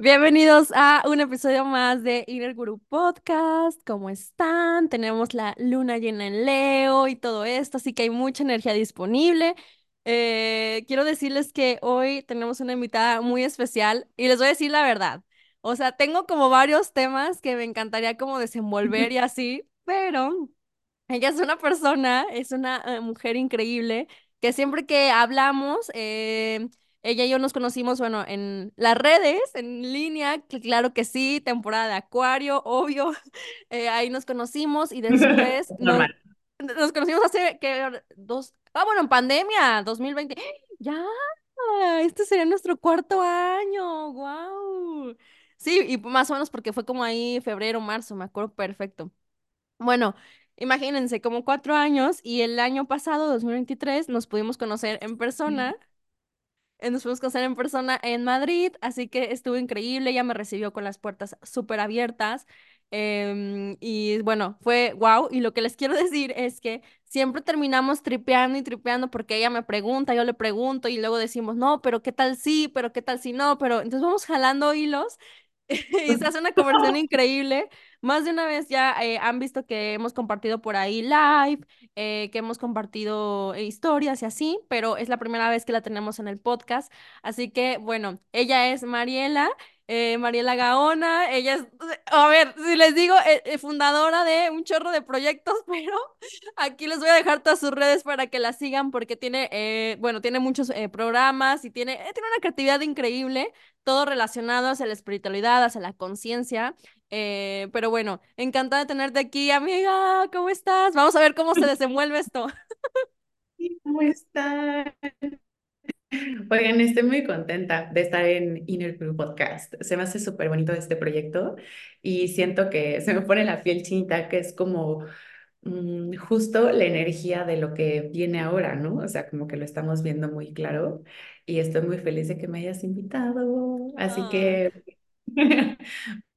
Bienvenidos a un episodio más de Inner Guru Podcast. ¿Cómo están? Tenemos la luna llena en Leo y todo esto, así que hay mucha energía disponible. Eh, quiero decirles que hoy tenemos una invitada muy especial y les voy a decir la verdad. O sea, tengo como varios temas que me encantaría como desenvolver y así, pero ella es una persona, es una eh, mujer increíble que siempre que hablamos, eh, ella y yo nos conocimos, bueno, en las redes, en línea, que claro que sí, temporada de Acuario, obvio, eh, ahí nos conocimos y después nos, nos conocimos hace que dos, ah, bueno, en pandemia, 2020, ya, este sería nuestro cuarto año, wow. Sí, y más o menos porque fue como ahí febrero, marzo, me acuerdo perfecto. Bueno, imagínense, como cuatro años y el año pasado, 2023, nos pudimos conocer en persona. Eh, Nos pudimos conocer en persona en Madrid, así que estuvo increíble. Ella me recibió con las puertas súper abiertas. em, y bueno, fue wow. Y lo que les quiero decir es que siempre terminamos tripeando y tripeando porque ella me pregunta, yo le pregunto y luego decimos, no, pero qué tal sí, pero qué tal si no, pero entonces vamos jalando hilos y se hace una conversación increíble. Más de una vez ya eh, han visto que hemos compartido por ahí live, eh, que hemos compartido eh, historias y así, pero es la primera vez que la tenemos en el podcast. Así que, bueno, ella es Mariela, eh, Mariela Gaona. Ella es, a ver, si les digo, eh, eh, fundadora de un chorro de proyectos, pero aquí les voy a dejar todas sus redes para que la sigan porque tiene, eh, bueno, tiene muchos eh, programas y tiene, eh, tiene una creatividad increíble todo relacionado hacia la espiritualidad, hacia la conciencia. Pero bueno, encantada de tenerte aquí, amiga. ¿Cómo estás? Vamos a ver cómo se desenvuelve esto. ¿Cómo están? Oigan, estoy muy contenta de estar en Inner Crew Podcast. Se me hace súper bonito este proyecto y siento que se me pone la piel chinita, que es como mm, justo la energía de lo que viene ahora, ¿no? O sea, como que lo estamos viendo muy claro y estoy muy feliz de que me hayas invitado. Así Ah. que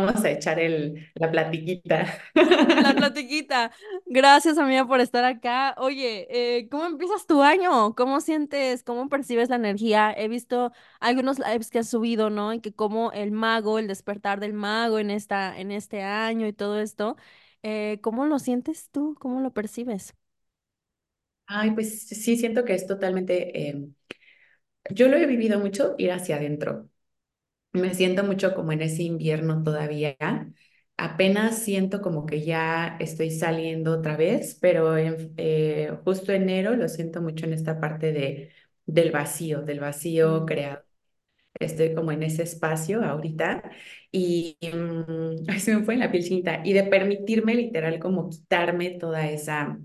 vamos a echar el, la platiquita. La platiquita. Gracias, amiga, por estar acá. Oye, eh, ¿cómo empiezas tu año? ¿Cómo sientes, cómo percibes la energía? He visto algunos lives que has subido, ¿no? Y que como el mago, el despertar del mago en esta, en este año y todo esto. eh, ¿cómo lo sientes tú? ¿Cómo lo percibes? Ay, pues sí, siento que es totalmente... em, Yo lo he vivido mucho ir hacia adentro. Me siento mucho como en ese invierno todavía. Apenas siento como que ya estoy saliendo otra vez, pero en, eh, justo enero lo siento mucho en esta parte de, del vacío, del vacío Mm, creado. Estoy como en ese espacio ahorita y mm, se me fue en la piel chinita y de permitirme literal como quitarme toda esa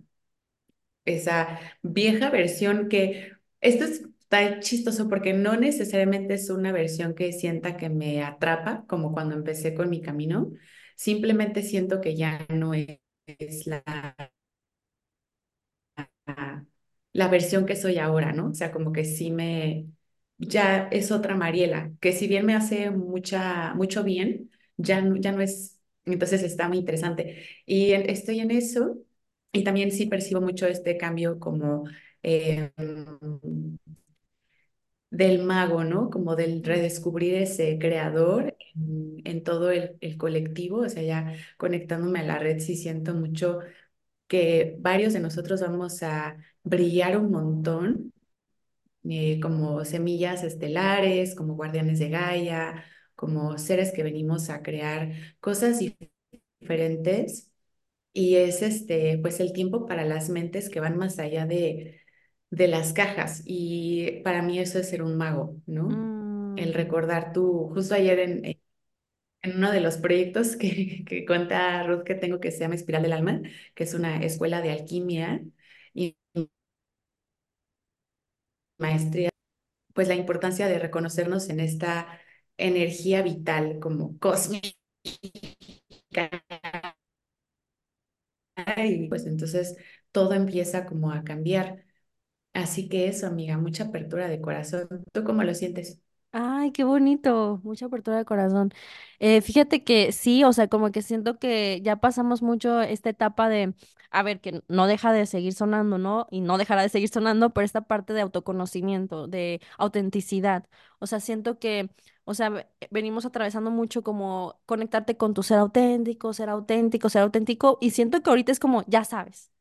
esa vieja versión que esto es- está chistoso porque no necesariamente es una versión que sienta que me atrapa, como cuando empecé con mi camino, simplemente siento que ya no es la, la versión que soy ahora, ¿no? O sea, como que sí me, ya es otra Mariela, que si bien me hace mucha, mucho bien, ya ya no es, entonces está muy interesante. Y en- estoy en eso y también sí percibo mucho este cambio como eh, del mago, ¿no? Como del redescubrir ese creador en, todo el, colectivo, o sea, ya conectándome a la red, sí siento mucho que varios de nosotros vamos a brillar un montón eh, como semillas estelares, como guardianes de Gaia, como seres que venimos a crear cosas dif- diferentes. Y es este, pues el tiempo para las mentes que van más allá de, de las cajas. Y para mí eso es ser un mago, ¿no? El mm, recordar tú, justo ayer en, en uno de los proyectos que, que cuenta Ruth que tengo que se llama Espiral del Alma, que es una escuela de alquimia y maestría pues la importancia de reconocernos en esta energía vital como cósmica y pues entonces todo empieza como a cambiar. Así que eso, amiga, mucha apertura de corazón. ¿Tú cómo lo sientes? Ay, qué bonito, mucha apertura de corazón. Eh, fíjate que sí, o sea, como que siento que ya pasamos mucho esta etapa de, a ver, que no deja de seguir sonando, ¿no? Y no dejará de seguir sonando, pero esta parte de autoconocimiento, de autenticidad. O sea, siento que, o sea, ve- venimos atravesando mucho como conectarte con tu ser auténtico, ser auténtico, ser auténtico, y siento que ahorita es como, ya sabes.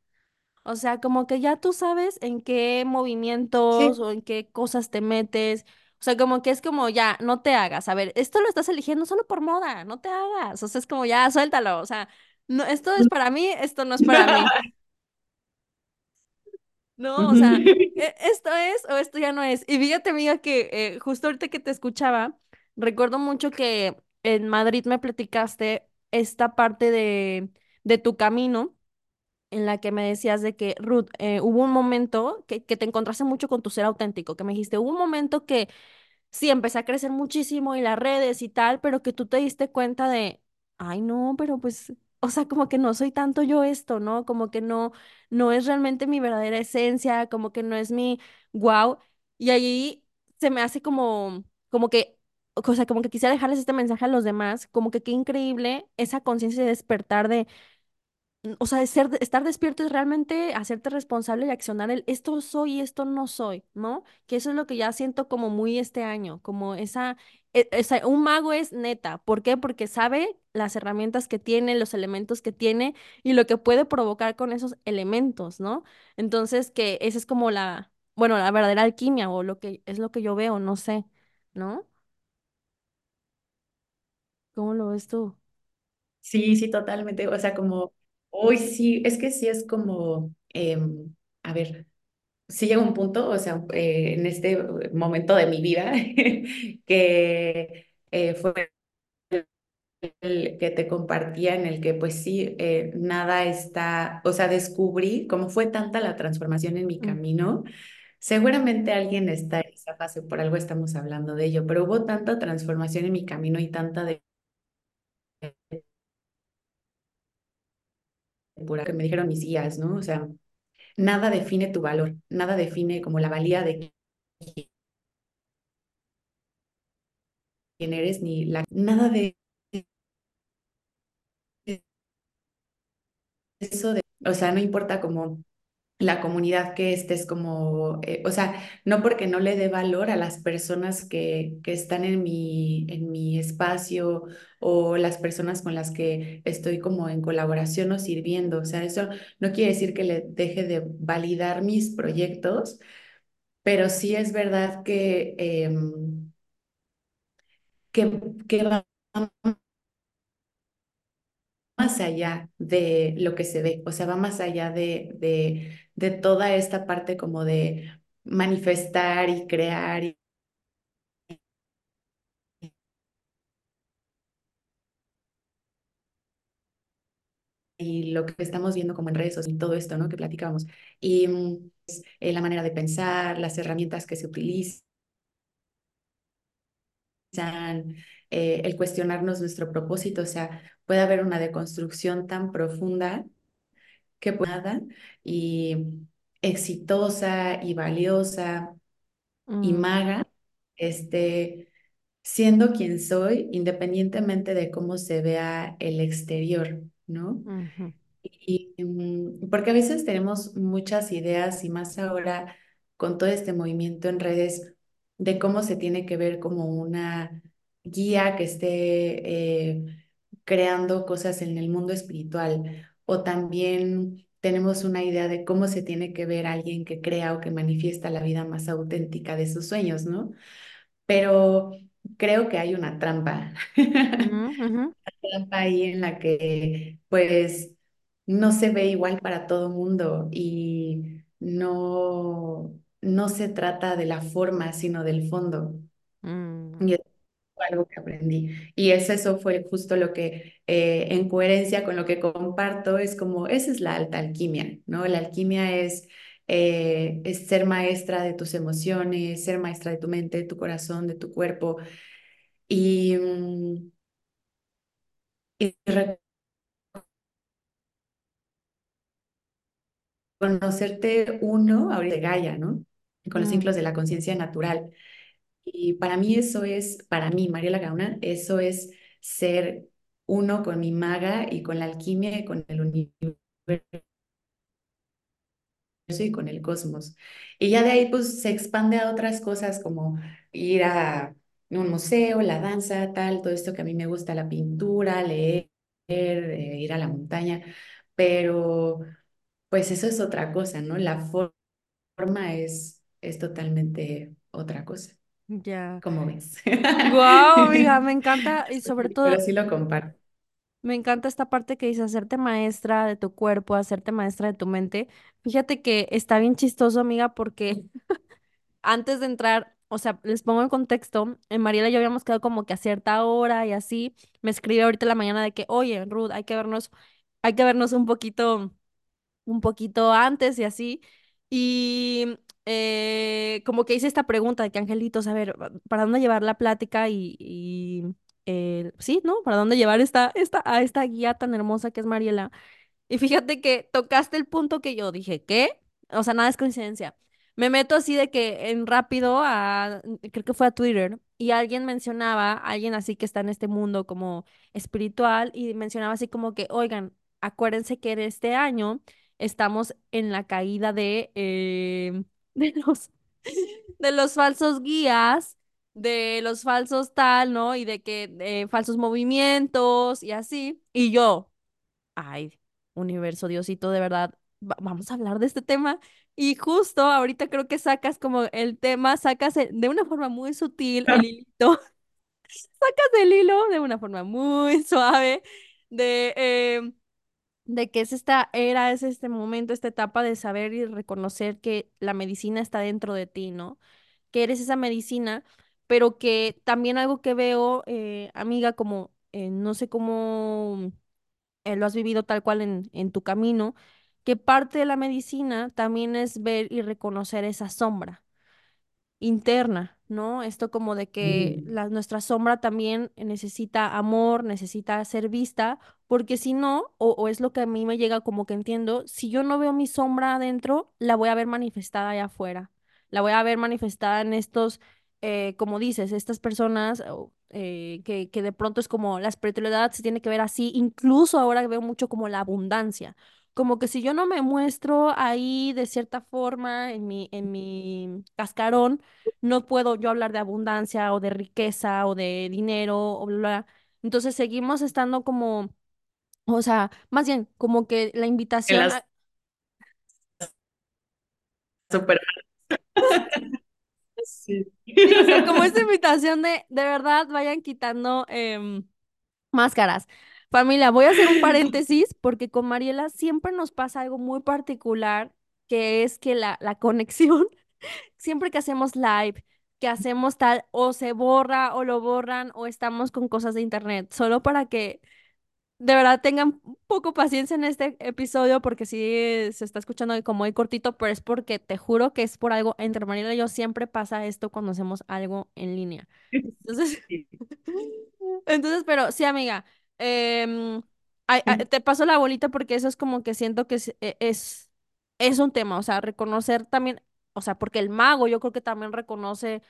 O sea, como que ya tú sabes en qué movimientos Sí. o en qué cosas te metes. O sea, como que es como ya, no te hagas. A ver, esto lo estás eligiendo solo por moda, no te hagas. O sea, es como ya, suéltalo. O sea, no, esto es para mí, esto no es para mí. No, o sea, e- esto es o esto ya no es. Y fíjate, amiga, que eh, justo ahorita que te escuchaba, recuerdo mucho que en Madrid me platicaste esta parte de, de tu camino en la que me decías de que, Ruth, eh, hubo un momento que, que te encontraste mucho con tu ser auténtico, que me dijiste, un momento que sí, empecé a crecer muchísimo y las redes y tal, pero que tú te diste cuenta de, ay, no, pero pues, o sea, como que no soy tanto yo esto, ¿no? Como que no, no es realmente mi verdadera esencia, como que no es mi wow. Y ahí se me hace como, como que, o sea, como que quisiera dejarles este mensaje a los demás, como que qué increíble esa conciencia de despertar de o sea, ser, estar despierto es realmente hacerte responsable y accionar el esto soy y esto no soy, ¿no? Que eso es lo que ya siento como muy este año, como esa, e- esa, un mago es neta. ¿Por qué? Porque sabe las herramientas que tiene, los elementos que tiene y lo que puede provocar con esos elementos, ¿no? Entonces, que esa es como la, bueno, la verdadera alquimia o lo que es lo que yo veo, no sé, ¿no? ¿Cómo lo ves tú? Sí, sí, totalmente. O sea, como, hoy sí, es que sí es como, em, a ver, sí llega un punto, o sea, eh, en este momento de mi vida, que eh, fue el que te compartía en el que pues sí, eh, nada está, o sea, descubrí cómo fue tanta la transformación en mi Mm, camino. Seguramente alguien está en esa fase, por algo estamos hablando de ello, pero hubo tanta transformación en mi camino y tanta de pura que me dijeron mis guías, ¿no? O sea, nada define tu valor, nada define como la valía de quién eres, ni la, nada de eso de, o sea, no importa como la comunidad que estés como, eh, o sea, no porque no le dé valor a las personas que, que están en mi, en mi espacio o las personas con las que estoy como en colaboración o sirviendo, o sea, eso no quiere decir que le deje de validar mis proyectos, pero sí es verdad que, em, que, más allá de lo que se ve, o sea, va más allá de, de, de toda esta parte como de manifestar y crear y, lo que estamos viendo como en redes sociales y todo esto, ¿no? Que platicábamos. Y mm, eh, la manera de pensar, las herramientas que se utilizan, eh, el cuestionarnos nuestro propósito, o sea, puede haber una deconstrucción tan profunda que pueda nada y exitosa y valiosa y mm, maga, este, siendo quien soy, independientemente de cómo se vea el exterior, ¿no? Y, mm, porque a veces tenemos muchas ideas y más ahora con todo este movimiento en redes de cómo se tiene que ver como una guía que esté eh, creando cosas en el mundo espiritual o también tenemos una idea de cómo se tiene que ver alguien que crea o que manifiesta la vida más auténtica de sus sueños, ¿no? Pero creo que hay una trampa. ujú, trampa ahí en la que pues no se ve igual para todo mundo y no, no se trata de la forma, sino del fondo. mm. Y es algo que aprendí. Y es eso fue justo lo que, eh, en coherencia con lo que comparto, es como, esa es la alta alquimia, ¿no? La alquimia es, eh, es ser maestra de tus emociones, ser maestra de tu mente, de tu corazón, de tu cuerpo. Y, mm, y conocerte uno, ahorita de Gaia, ¿no? Con los ciclos de la conciencia natural. Y para mí eso es, para mí, Mariela Gauna, eso es ser uno con mi maga y con la alquimia y con el universo y con el cosmos. Y ya de ahí pues se expande a otras cosas como ir a un museo, la danza, tal, todo esto que a mí me gusta, la pintura, leer, eh, ir a la montaña, pero pues eso es otra cosa, ¿no? La for- forma es, es totalmente otra cosa, Ya. como ves. Wow, amiga, me encanta y sobre Pero todo sí lo comparto. me encanta esta parte que dice hacerte maestra de tu cuerpo, hacerte maestra de tu mente. Fíjate que está bien chistoso, amiga, porque antes de entrar, o sea, les pongo en contexto, en Mariela y yo habíamos quedado como que a cierta hora y así, me escribe ahorita en la mañana de que, oye, Ruth, hay que vernos, hay que vernos un poquito un poquito antes y así. Y eh, como que hice esta pregunta de que Angelitos, a ver, ¿para dónde llevar la plática? Y, y eh, sí, ¿no? ¿Para dónde llevar esta, esta, a esta guía tan hermosa que es Mariela? Y fíjate que tocaste el punto que yo dije, ¿qué? O sea, nada es coincidencia. Me meto así de que en rápido a, creo que fue a Twitter, y alguien mencionaba, alguien así que está en este mundo como espiritual, y mencionaba así como que, oigan, acuérdense que en este año estamos en la caída de, eh, de los, de los falsos guías, de los falsos tal, ¿no? Y de que eh, falsos movimientos y así. Y yo, ay, universo, Diosito, de verdad, va- vamos a hablar de este tema. Y justo ahorita creo que sacas como el tema, sacas el- de una forma muy sutil el hilito, sacas el hilo de una forma muy suave de, eh, de que es esta era, es este momento, esta etapa de saber y reconocer que la medicina está dentro de ti, ¿no? Que eres esa medicina, pero que también algo que veo, eh, amiga, como eh, no sé cómo eh, lo has vivido tal cual en, en tu camino, que parte de la medicina también es ver y reconocer esa sombra interna, ¿no? Esto como de que Mm. la, nuestra sombra también necesita amor, necesita ser vista, porque si no, o, o es lo que a mí me llega como que entiendo, si yo no veo mi sombra adentro, la voy a ver manifestada allá afuera, la voy a ver manifestada en estos, eh, como dices, estas personas eh, que, que de pronto es como la espiritualidad se tiene que ver así, incluso ahora veo mucho como la abundancia. Como que si yo no me muestro ahí de cierta forma en mi, en mi cascarón, no puedo yo hablar de abundancia o de riqueza o de dinero o bla. Entonces seguimos estando como, o sea, más bien como que la En invitación, las a- super... Sí. sí, o sea, como esta invitación de, de verdad, vayan quitando em, máscaras. Familia, voy a hacer un paréntesis porque con Mariela siempre nos pasa algo muy particular, que es que la, la conexión, siempre que hacemos live, que hacemos tal, o se borra o lo borran o estamos con cosas de internet, solo para que De verdad, tengan un poco paciencia en este episodio porque sí se está escuchando como muy cortito, pero es porque te juro que es por algo. Entre Mariela y yo siempre pasa esto cuando hacemos algo en línea. Entonces, entonces, pero sí, amiga, em, ay, ay, te paso la bolita porque eso es como que siento que es, e- es, es un tema, o sea, reconocer también, o sea, porque el mago yo creo que también reconoce,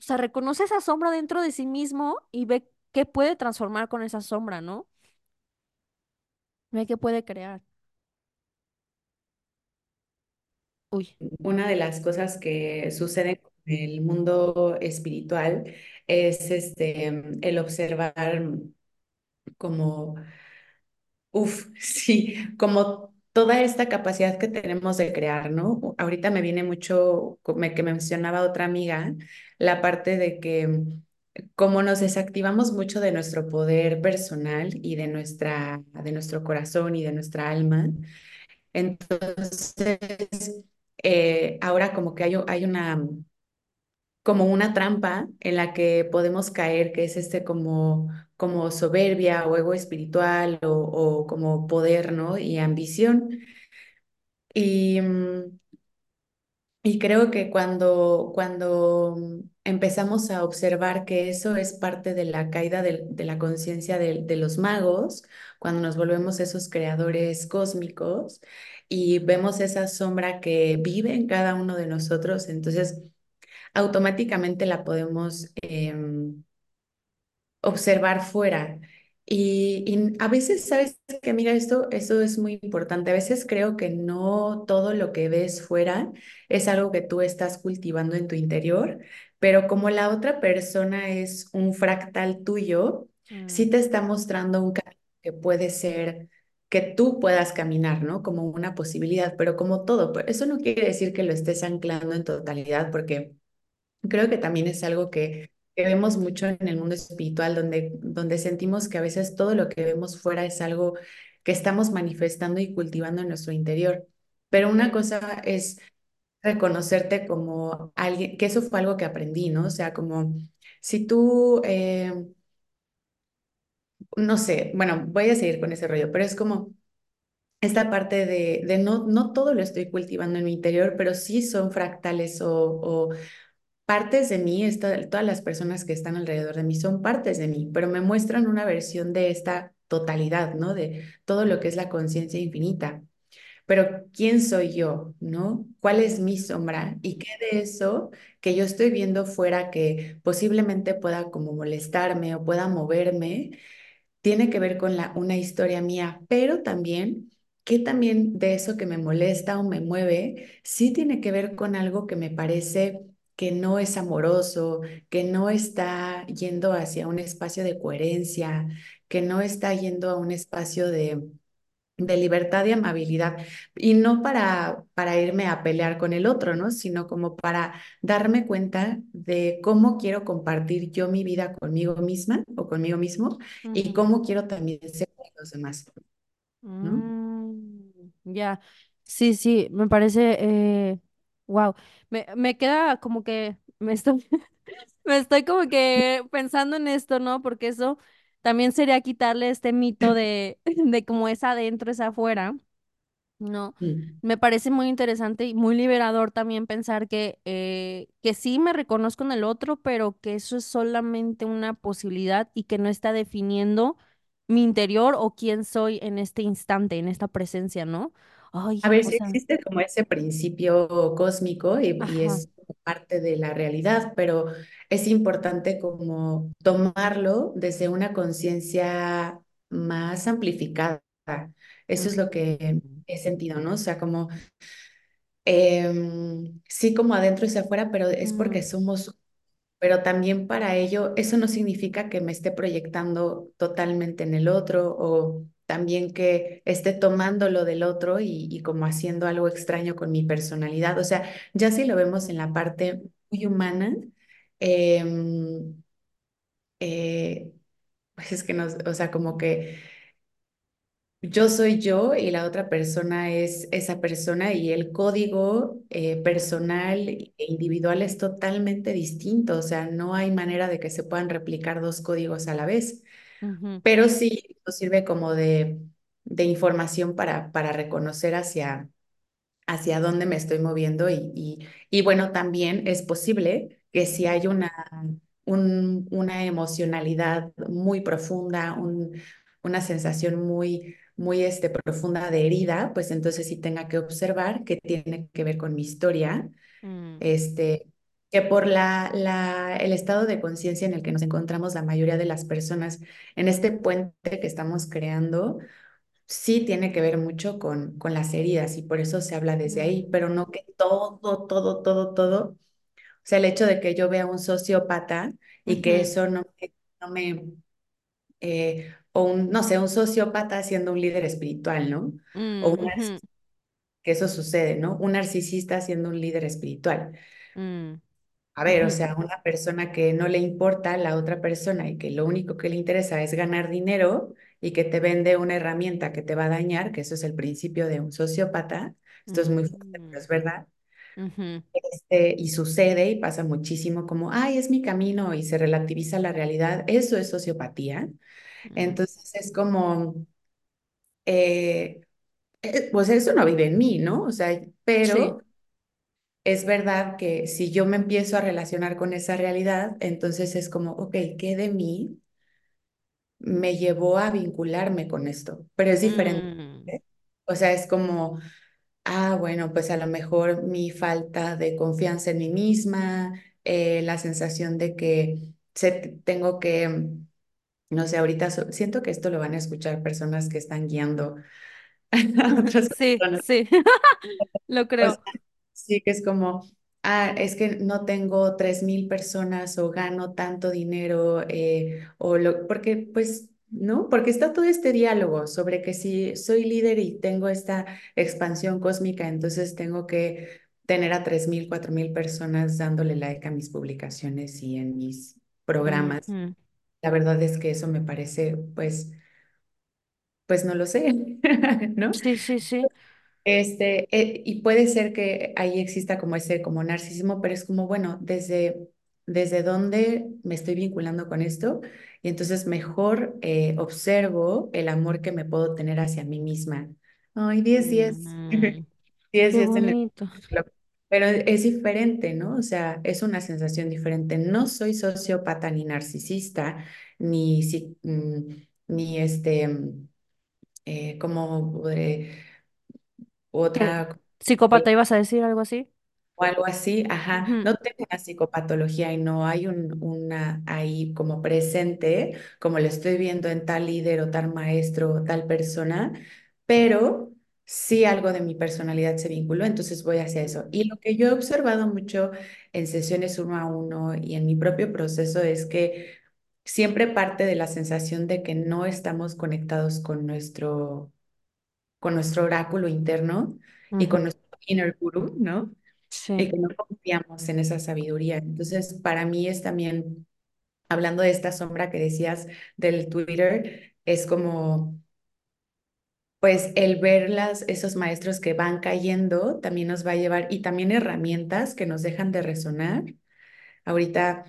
o sea, reconoce esa sombra dentro de sí mismo y ve qué puede transformar con esa sombra, ¿no? Ve qué puede crear. Uy. Una de las cosas que sucede en el mundo espiritual es este, el observar como, uff, sí, como toda esta capacidad que tenemos de crear, ¿no? Ahorita me viene mucho, como que mencionaba otra amiga, la parte de que como nos desactivamos mucho de nuestro poder personal y de nuestra, de nuestro corazón y de nuestra alma, entonces eh, ahora como que hay, hay una como una trampa en la que podemos caer, que es este como, como soberbia o ego espiritual o, o como poder, ¿no? Y ambición. Y, mm, y creo que cuando, cuando mm, empezamos a observar que eso es parte de la caída de, de la conciencia de, de los magos, cuando nos volvemos esos creadores cósmicos y vemos esa sombra que vive en cada uno de nosotros, entonces automáticamente la podemos em, observar fuera. Y, y a veces, ¿sabes que Mira, esto, esto es muy importante. A veces creo que no todo lo que ves fuera es algo que tú estás cultivando en tu interior, pero como la otra persona es un fractal tuyo, sí Mm, te está mostrando un camino que puede ser que tú puedas caminar, ¿no? Como una posibilidad, pero como todo, pero eso no quiere decir que lo estés anclando en totalidad, porque Creo que también es algo que, que vemos mucho en el mundo espiritual, donde, donde sentimos que a veces todo lo que vemos fuera es algo que estamos manifestando y cultivando en nuestro interior. Pero una cosa es reconocerte como alguien, que eso fue algo que aprendí, ¿no? O sea, como si tú, eh, no sé, bueno, voy a seguir con ese rollo, pero es como esta parte de, no, no todo lo estoy cultivando en mi interior, pero sí son fractales o, o partes de mí, esta- todas las personas que están alrededor de mí son partes de mí, pero me muestran una versión de esta totalidad, ¿no? De todo lo que es la conciencia infinita. Pero ¿quién soy yo, no? ¿Cuál es mi sombra? ¿Y qué de eso que yo estoy viendo fuera que posiblemente pueda como molestarme o pueda moverme? tiene que ver con la, una historia mía, pero también que también de eso que me molesta o me mueve, sí tiene que ver con algo que me parece que no es amoroso, que no está yendo hacia un espacio de coherencia, que no está yendo a un espacio de, de libertad y amabilidad. Y no para, para irme a pelear con el otro, ¿no? Sino como para darme cuenta de cómo quiero compartir yo mi vida conmigo misma o conmigo mismo y cómo quiero también ser con los demás, ¿no? Mm, ya, sí, sí, me parece, wow, me, me queda como que me estoy, me estoy como que pensando en esto, ¿no? Porque eso también sería quitarle este mito de, de cómo es adentro, es afuera. No, me parece muy interesante y muy liberador también pensar que, eh, que sí me reconozco en el otro, pero que eso es solamente una posibilidad y que no está definiendo mi interior o quién soy en este instante, en esta presencia, ¿no? A ver, o sea, existe como ese principio cósmico y, es parte de la realidad, pero es importante como tomarlo desde una conciencia más amplificada. Eso es lo que he sentido, ¿no? O sea, como em, sí como adentro y hacia afuera, pero es porque mm, somos pero también para ello, eso no significa que me esté proyectando totalmente en el otro o también que esté tomando lo del otro y, como haciendo algo extraño con mi personalidad. O sea, ya si lo vemos en la parte muy humana, em, eh, pues es que nos, o sea, como que yo soy yo y la otra persona es esa persona y el código eh, personal e individual es totalmente distinto, o sea, no hay manera de que se puedan replicar dos códigos a la vez, pero sí nos sirve como de, de información para, para reconocer hacia, hacia dónde me estoy moviendo y, y, y bueno, también es posible que si hay una, un- una emocionalidad muy profunda, un- una sensación muy, muy este, profunda de herida, pues entonces sí tenga que observar que tiene que ver con mi historia, mm, este, que por la, la, el estado de conciencia en el que nos encontramos la mayoría de las personas en este puente que estamos creando sí tiene que ver mucho con, con las heridas y por eso se habla desde ahí, pero no que todo, todo, todo, todo, o sea, el hecho de que yo vea un sociópata y que eso no me, no me eh, o un, no sé, un sociópata siendo un líder espiritual, ¿no? O un mm, narcis- que eso sucede, ¿no? Un narcisista siendo un líder espiritual. mm, A ver, o sea, una persona que no le importa a la otra persona y que lo único que le interesa es ganar dinero y que te vende una herramienta que te va a dañar, que eso es el principio de un sociópata, esto es muy fuerte, pero mm, es verdad, ujú, este, y sucede y pasa muchísimo como, ay, es mi camino y se relativiza la realidad, eso es sociopatía. mm. Entonces es como, eh, eh, pues eso no vive en mí, ¿no? O sea, Sí. Es verdad que si yo me empiezo a relacionar con esa realidad, entonces es como, ok, ¿qué de mí me llevó a vincularme con esto? Pero es diferente. Mm, ¿eh? O sea, es como, ah, bueno, pues a lo mejor mi falta de confianza en mí misma, eh, la sensación de que se, tengo que, no sé, ahorita so- siento que esto lo van a escuchar personas que están guiando a otras Sí, personas. sí, lo O sea, creo. Sí que es como, ah, es que no tengo tres mil personas o gano tanto dinero, eh, o lo, porque pues, ¿no? Porque está todo este diálogo sobre que si soy líder y tengo esta expansión cósmica, entonces tengo que tener a tres mil, cuatro mil personas dándole like a mis publicaciones y en mis programas. La verdad es que eso me parece, pues, pues no lo sé, ¿no? Sí, sí, sí. Este, eh, y puede ser que ahí exista como ese como narcisismo, pero es como, bueno, desde, desde dónde me estoy vinculando con esto, y entonces mejor eh, observo el amor que me puedo tener hacia mí misma. Ay, diez diez Mm, diez qué 10 en el... bonito. Pero es diferente, ¿no? O sea, es una sensación diferente. No soy sociópata ni narcisista, ni, si- mm, ni este, mm, eh, como podré- ¿Qué? otra ¿Psicópata ibas a decir algo así? o algo así, ajá, Ujú, no tengo una psicopatología y no hay un, una ahí como presente, como lo estoy viendo en tal líder o tal maestro o tal persona, pero sí algo de mi personalidad se vinculó, entonces voy hacia eso. Y lo que yo he observado mucho en sesiones uno a uno y en mi propio proceso es que siempre parte de la sensación de que no estamos conectados con nuestro, con nuestro oráculo interno y con nuestro inner guru, ¿no? Sí. y que no confiamos en esa sabiduría. Entonces, para mí es también, hablando de esta sombra que decías del Twitter, es como, pues el ver las, esos maestros que van cayendo también nos va a llevar y también herramientas que nos dejan de resonar. Ahorita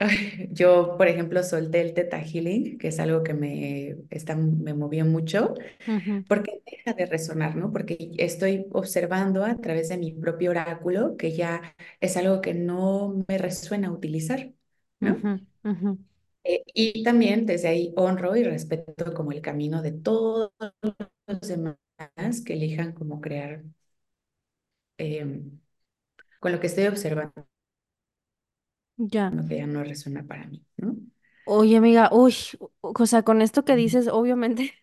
yo, por ejemplo, solté el Theta Healing, que es algo que me, está, me movió mucho Ujú, porque deja de resonar, ¿no? Porque estoy observando a través de mi propio oráculo que ya es algo que no me resuena utilizar, ¿no? Eh, y también desde ahí honro y respeto como el camino de todos los demás que elijan como crear eh, con lo que estoy observando, Ya. que ya no resuena para mí, ¿no? Oye, amiga, uy, o sea, con esto que dices, obviamente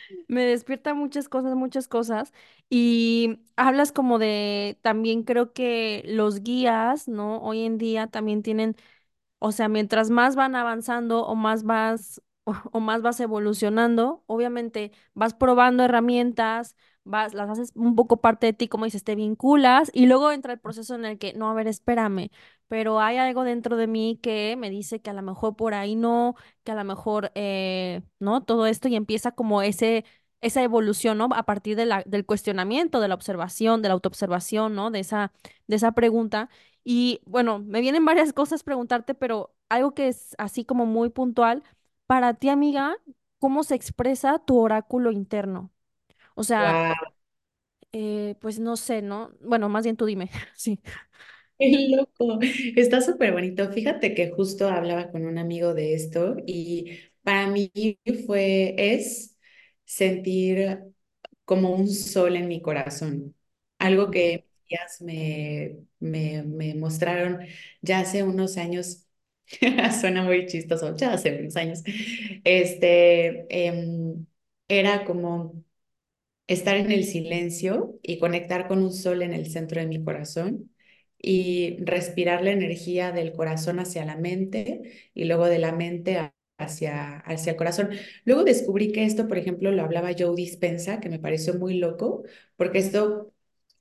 me despierta muchas cosas, muchas cosas. Y hablas como de, también creo que los guías, ¿no? Hoy en día también tienen O sea, mientras más van avanzando o más vas o, o más vas evolucionando, obviamente vas probando herramientas, vas, las haces un poco parte de ti, como dices, te vinculas y luego entra el proceso en el que, no, a ver, espérame, pero hay algo dentro de mí que me dice que a lo mejor por ahí no, que a lo mejor, eh, ¿no? Todo esto y empieza como ese, esa evolución, ¿no? A partir de la, del cuestionamiento, de la observación, de la autoobservación, ¿no? De esa, de esa pregunta. Y bueno, me vienen varias cosas preguntarte, pero algo que es así como muy puntual, para ti, amiga, ¿cómo se expresa tu oráculo interno? O sea, Wow, eh, pues no sé, ¿no? Bueno, más bien tú dime. Sí. qué loco, está súper bonito. Fíjate que justo hablaba con un amigo de esto y para mí fue, es sentir como un sol en mi corazón. Algo que mis tías me, me, me mostraron ya hace unos años. Suena muy chistoso, ya hace unos años. Este, em, era como estar en el silencio y conectar con un sol en el centro de mi corazón y respirar la energía del corazón hacia la mente y luego de la mente hacia, hacia el corazón. Luego descubrí que esto, por ejemplo, lo hablaba Joe Dispensa, que me pareció muy loco, porque esto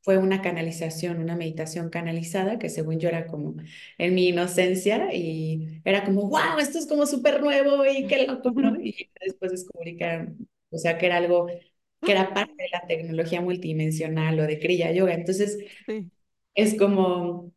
fue una canalización, una meditación canalizada, que según yo era como en mi inocencia y era como, wow, esto es como súper nuevo y qué loco, ¿no? Y después descubrí que o sea, que era algo que era parte de la tecnología multidimensional o de Kriya Yoga. Entonces, Sí. es como,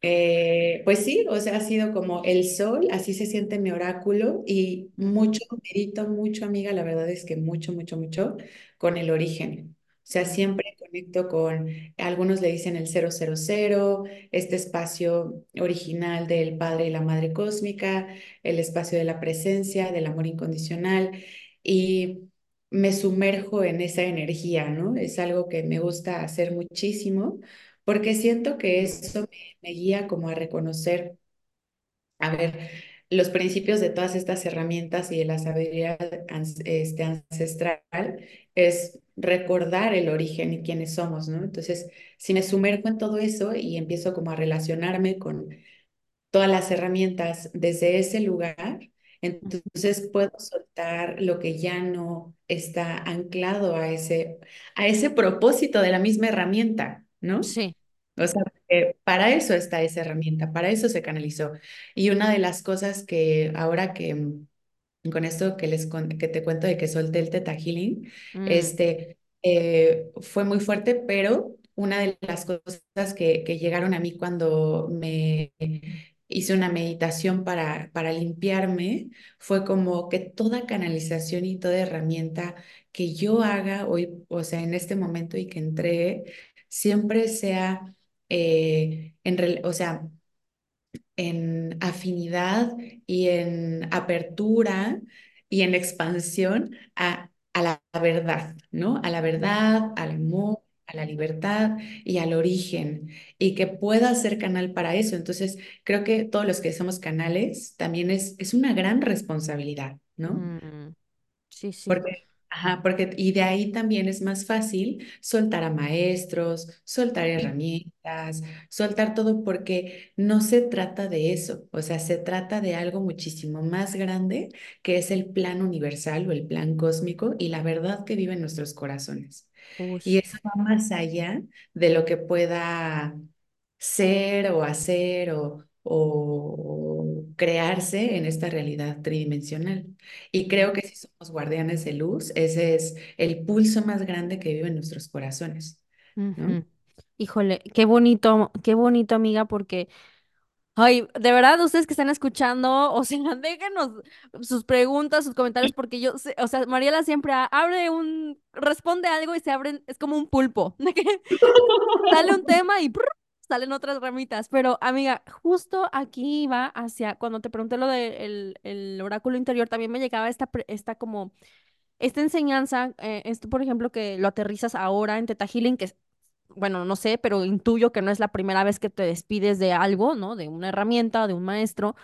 eh, pues sí, o sea, ha sido como el sol, así se siente mi oráculo y mucho, medito mucho, amiga, la verdad es que mucho, mucho, mucho con el origen. O sea, siempre conecto con, algunos le dicen el cero cero cero este espacio original del Padre y la Madre Cósmica, el espacio de la presencia, del amor incondicional, y me sumerjo en esa energía, ¿no? Es algo que me gusta hacer muchísimo porque siento que eso me, guía como a reconocer, a ver, los principios de todas estas herramientas y de la sabiduría este, ancestral es recordar el origen y quiénes somos, ¿no? Entonces, si me sumerjo en todo eso y empiezo como a relacionarme con todas las herramientas desde ese lugar, entonces puedo soltar lo que ya no está anclado a ese, a ese propósito de la misma herramienta, ¿no? Sí. O sea, eh, para eso está esa herramienta, para eso se canalizó. Y una de las cosas que ahora que mm, con esto que les que te cuento de que solté el Theta Healing, Mm, este, eh, fue muy fuerte, pero una de las cosas que, que llegaron a mí cuando me hice una meditación para, para limpiarme fue como que toda canalización y toda herramienta que yo haga hoy, o sea, en este momento y que entregue, siempre sea, eh, en, o sea, en afinidad y en apertura y en expansión a, a la verdad, ¿no? A la verdad, al amor, a la libertad y al origen, y que pueda ser canal para eso. Entonces, creo que todos los que somos canales también es, es una gran responsabilidad, ¿no? mm, sí, sí. Porque, ajá, porque, y de ahí también es más fácil soltar a maestros, soltar herramientas, soltar todo, porque no se trata de eso, o sea, se trata de algo muchísimo más grande, que es el plan universal o el plan cósmico y la verdad que vive en nuestros corazones. Uy. Y eso va más allá de lo que pueda ser o hacer o, o crearse en esta realidad tridimensional. Y creo que si somos guardianes de luz, ese es el pulso más grande que vive en nuestros corazones, ¿no? Ujú. Híjole, qué bonito, qué bonito, amiga, porque, ay, de verdad, ustedes que están escuchando, o sea, déjenos sus preguntas, sus comentarios, porque yo, o sea, Mariela siempre abre un, responde algo y se abren, es como un pulpo, sale un tema y salen otras ramitas. Pero, amiga, justo aquí va hacia, cuando te pregunté lo del el oráculo interior, también me llegaba esta, esta como esta enseñanza, eh, esto por ejemplo que lo aterrizas ahora en Teta Healing, que bueno, no sé, pero intuyo que no es la primera vez que te despides de algo, ¿no? De una herramienta, de un maestro,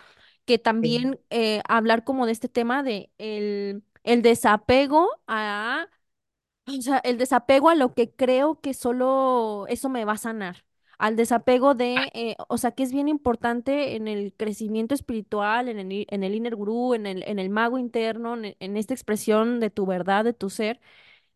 que Sí. también eh, hablar como de este tema de el, el desapego a, o sea, el desapego a lo que creo que solo eso me va a sanar. Al desapego de, eh, o sea, que es bien importante en el crecimiento espiritual, en el, en el inner gurú, en el, en el mago interno, en en esta expresión de tu verdad, de tu ser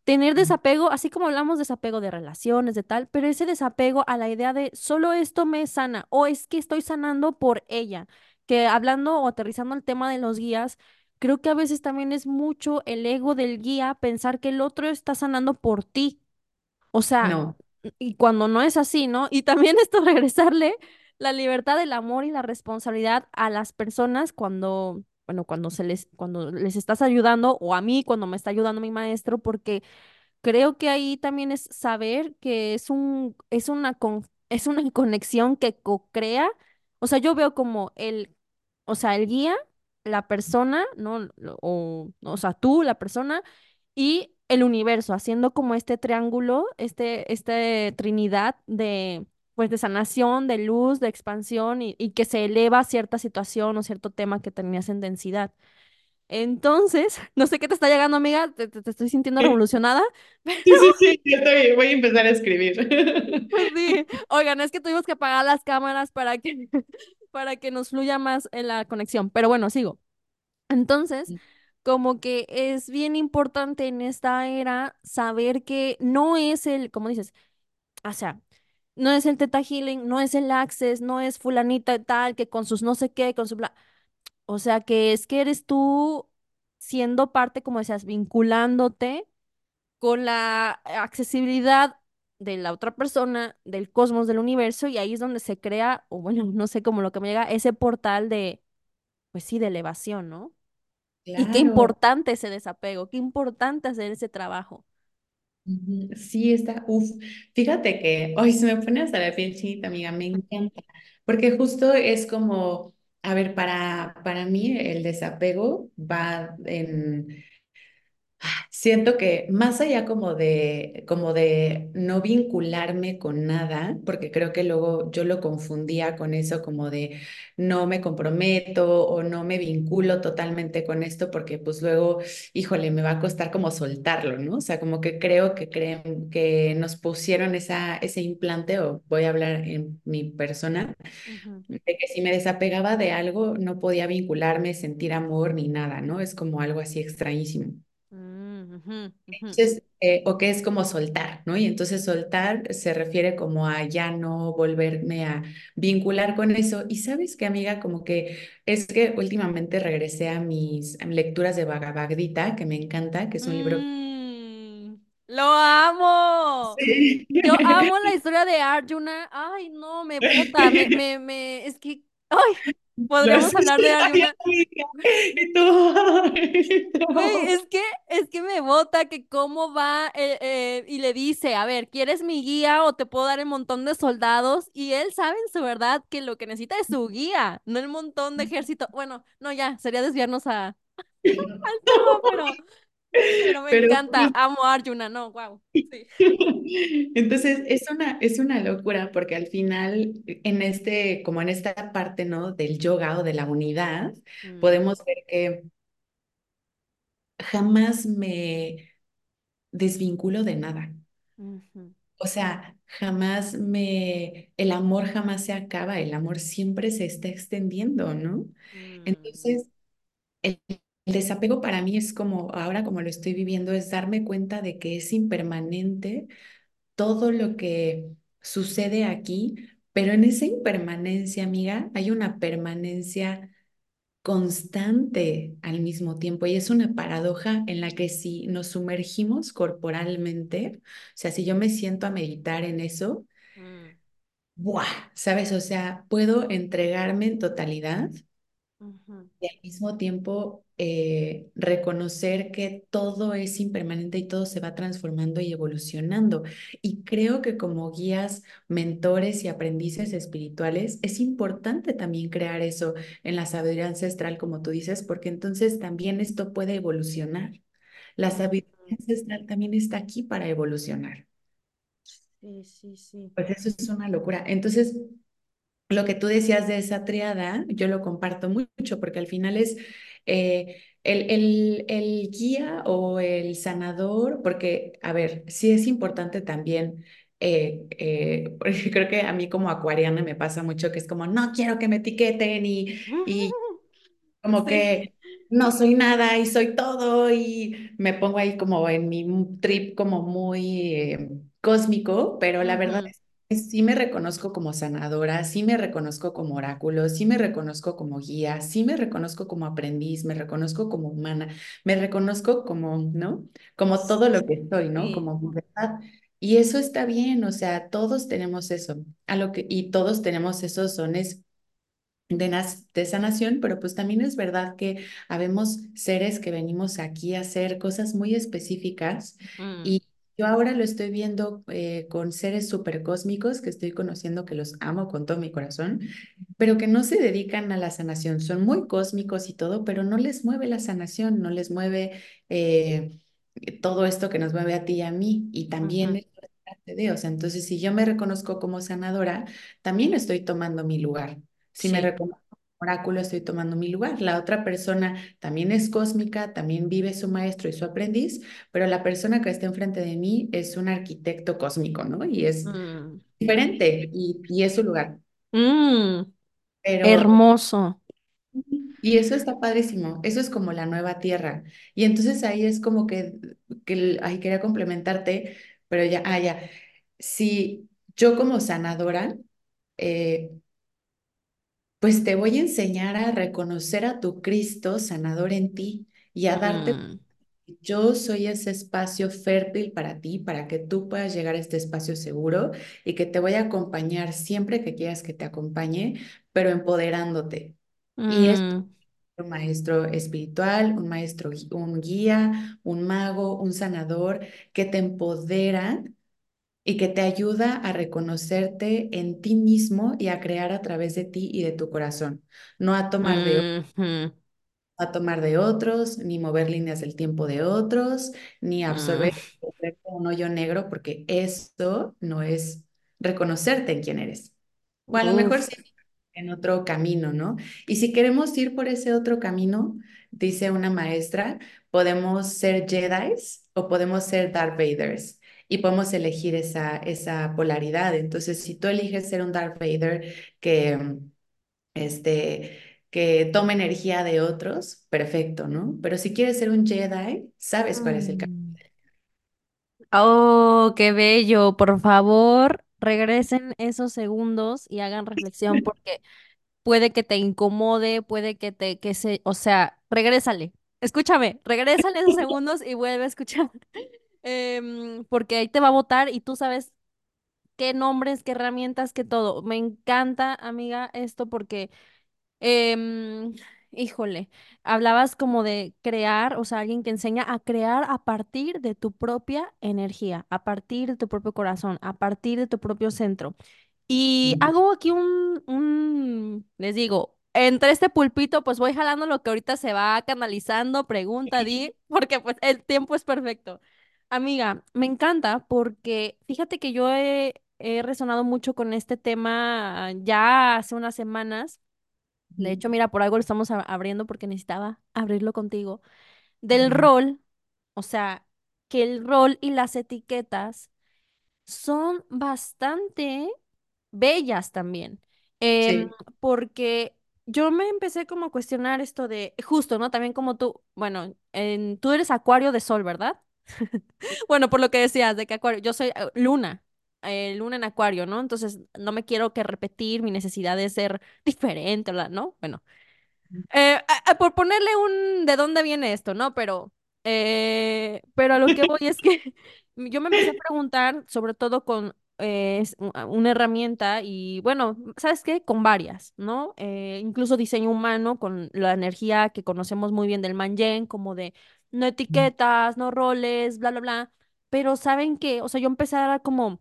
Tener desapego, así como hablamos desapego de relaciones, de tal, pero ese desapego a la idea de solo esto me sana o es que estoy sanando por ella, que hablando o aterrizando el tema de los guías, creo que a veces también es mucho el ego del guía pensar que el otro está sanando por ti. O sea, No, y cuando no es así, ¿no? Y también esto regresarle la libertad, el amor y la responsabilidad a las personas cuando, bueno, cuando se les, cuando les estás ayudando o a mí cuando me está ayudando mi maestro, porque Creo que ahí también es saber que es un, es una, con- es una conexión que co-crea. O sea, yo veo como el, o sea, el guía, la persona, ¿no? O, o sea, tú, la persona, y el universo, haciendo como este triángulo, este, este trinidad de, pues, de sanación, de luz, de expansión, y, y que se eleva cierta situación o cierto tema que tenías en densidad. Entonces, no sé qué te está llegando, amiga, te, te te estoy sintiendo revolucionada. Sí, sí, sí, estoy, voy a empezar a escribir. Sí, oigan, es que tuvimos que apagar las cámaras para que, para que nos fluya más en la conexión. Pero bueno, sigo. Entonces, como que es bien importante en esta era saber que no es el, como dices, o sea, no es el Teta Healing, no es el Access, no es fulanita tal, que con sus no sé qué, con su bla. O sea, que es que eres tú siendo parte, como decías, vinculándote con la accesibilidad de la otra persona, del cosmos, del universo, y ahí es donde se crea, o bueno, no sé cómo lo que me llega, ese portal de, pues sí, de elevación, ¿no? Y qué importante ese desapego, qué importante hacer ese trabajo. Sí, está, uff, fíjate que hoy se me pone hasta la piel chinita, amiga, me encanta, porque justo es como, a ver, para, para mí el desapego va en, Siento que más allá como de, como de no vincularme con nada, porque creo que luego yo lo confundía con eso como de no me comprometo o no me vinculo totalmente con esto porque pues luego, híjole, me va a costar como soltarlo, ¿no? O sea, como que creo que creen que nos pusieron esa, ese implante, o voy a hablar en mi persona, Ujú, de que si me desapegaba de algo no podía vincularme, sentir amor ni nada, ¿no? Es como algo así extrañísimo. Entonces, eh, o que es como soltar, ¿no? Y entonces soltar se refiere como a ya no volverme a vincular con eso. Y sabes qué, amiga, como que es que últimamente regresé a mis lecturas de Bhagavad Gita, que me encanta, que es un libro. Mm, lo amo. Sí. Yo amo la historia de Arjuna. Ay, no, me bota, me, me, me, es que, ay, podríamos hablar de amiga, y tú, Güey, es que, es que me bota que cómo va eh, eh, y le dice, a ver, ¿quieres mi guía o te puedo dar el montón de soldados? Y él sabe en su verdad que lo que necesita es su guía, no el montón de ejército. Bueno, no, ya, sería desviarnos a, al tema, pero, pero me Pero encanta, amo a Arjuna, no, wow, sí. Entonces, es una, es una locura porque al final, en este, como en esta parte, ¿no? Del yoga o de la unidad, Mm, podemos ver que jamás me desvinculo de nada. O sea, jamás me, el amor jamás se acaba, el amor siempre se está extendiendo, ¿no? mm, Entonces, el, el desapego para mí es como, ahora como lo estoy viviendo, es darme cuenta de que es impermanente todo lo que sucede aquí, pero en esa impermanencia, amiga, hay una permanencia constante al mismo tiempo y es una paradoja en la que si nos sumergimos corporalmente, o sea, si yo me siento a meditar en eso, mm, ¡buah! ¿Sabes? O sea, puedo entregarme en totalidad y al mismo tiempo eh, reconocer que todo es impermanente y todo se va transformando y evolucionando. Y creo que como guías, mentores y aprendices espirituales, es importante también crear eso en la sabiduría ancestral, como tú dices, porque entonces también esto puede evolucionar. La sabiduría ancestral también está aquí para evolucionar. Sí, sí, sí. Pues eso es una locura. Entonces, lo que tú decías de esa triada, yo lo comparto mucho porque al final es eh, el, el, el guía o el sanador, porque, a ver, sí es importante también, eh, eh, porque creo que a mí como acuariana me pasa mucho que es como, no quiero que me etiqueten y, y como Sí. que no soy nada y soy todo y me pongo ahí como en mi trip como muy eh, cósmico, pero la verdad es que sí me reconozco como sanadora, sí me reconozco como oráculo, sí me reconozco como guía, sí me reconozco como aprendiz, me reconozco como humana, me reconozco como, ¿no? Como todo lo que soy, ¿no? Como verdad. Y eso está bien, o sea, todos tenemos eso, a lo que, y todos tenemos esos dones de, de sanación, pero pues también es verdad que habemos seres que venimos aquí a hacer cosas muy específicas Mm, y yo ahora lo estoy viendo eh, con seres supercósmicos que estoy conociendo, que los amo con todo mi corazón, pero que no se dedican a la sanación. Son muy cósmicos y todo, pero no les mueve la sanación, no les mueve eh, todo esto que nos mueve a ti y a mí. Y también es parte de, o sea, entonces si yo me reconozco como sanadora, también estoy tomando mi lugar. Si me reconozco oráculo, estoy tomando mi lugar. La otra persona también es cósmica, también vive su maestro y su aprendiz, pero la persona que está enfrente de mí es un arquitecto cósmico, ¿no? Y es Mm, diferente y, y es su lugar. mm, Pero hermoso. Y eso está padrísimo, eso es como la nueva tierra. Y entonces ahí es como que, que ay, quería complementarte, pero ya, ah, ya, si yo como sanadora, eh, pues te voy a enseñar a reconocer a tu Cristo sanador en ti y a darte, Mm, yo soy ese espacio fértil para ti, para que tú puedas llegar a este espacio seguro y que te voy a acompañar siempre que quieras que te acompañe, pero empoderándote. Y es mm, un maestro espiritual, un maestro, un guía, un mago, un sanador que te empodera y que te ayuda a reconocerte en ti mismo y a crear a través de ti y de tu corazón, no a tomar de a tomar de otros, ni mover líneas del tiempo de otros, ni Mm, absorber un hoyo negro, porque esto no es reconocerte en quién eres. O a lo mejor sí en otro camino, ¿no? Y si queremos ir por ese otro camino, dice una maestra, podemos ser Jedis o podemos ser Darth Vaders. Y podemos elegir esa, esa polaridad. Entonces, si tú eliges ser un Darth Vader que, este, que toma energía de otros, perfecto, ¿no? Pero si quieres ser un Jedi, sabes cuál es el camino. Mm. Oh, qué bello. Por favor, regresen esos segundos y hagan reflexión porque puede que te incomode, puede que te, que se, o sea, regrésale. Escúchame, regrésale esos segundos y vuelve a escuchar. Em, porque ahí te va a votar y tú sabes qué nombres, qué herramientas, qué todo. Me encanta, amiga, esto porque Em, híjole, hablabas como de crear, o sea, alguien que enseña a crear a partir de tu propia energía, a partir de tu propio corazón, a partir de tu propio centro. Y hago aquí un, un, les digo, entre este pulpito, pues voy jalando lo que ahorita se va canalizando, pregunta, di, porque pues el tiempo es perfecto. Amiga, me encanta porque fíjate que yo he, he resonado mucho con este tema ya hace unas semanas de hecho, mira, por algo lo estamos a- abriendo porque necesitaba abrirlo contigo. Del Ujú. rol, o sea, que el rol y las etiquetas son bastante bellas también. Em, Sí. porque yo me empecé como a cuestionar esto de, justo, ¿no? También como tú, bueno, en, tú eres acuario de sol, ¿verdad? Bueno, por lo que decías de que acuario, yo soy eh, luna, eh, luna en acuario, ¿no? Entonces no me quiero que repetir mi necesidad de ser diferente, ¿verdad? ¿no? Bueno. Eh, a- a- por ponerle un de dónde viene esto, ¿no? Pero, eh, pero a lo que voy es que yo me empecé a preguntar, sobre todo con es una herramienta y bueno, ¿sabes qué? Con varias, ¿no? Eh, incluso diseño humano con la energía que conocemos muy bien del Manyen, como de no etiquetas, no roles, bla, bla, bla. Pero ¿saben qué? O sea, yo empecé a dar como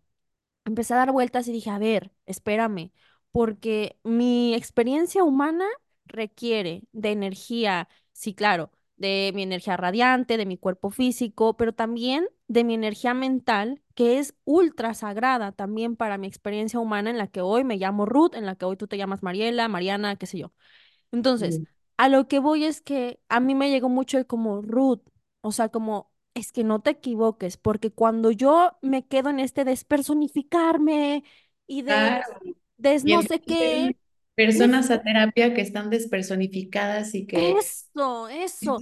empecé a dar vueltas y dije, a ver, espérame, porque mi experiencia humana requiere de energía, sí, claro, de mi energía radiante, de mi cuerpo físico, pero también de mi energía mental, que es ultra sagrada también para mi experiencia humana en la que hoy me llamo Ruth, en la que hoy tú te llamas Mariela, Mariana, qué sé yo. Entonces. A lo que voy es que a mí me llegó mucho el como Ruth, o sea, como es que no te equivoques, porque cuando yo me quedo en este despersonificarme y de des no sé entonces qué, personas a terapia que están despersonificadas y que eso, eso.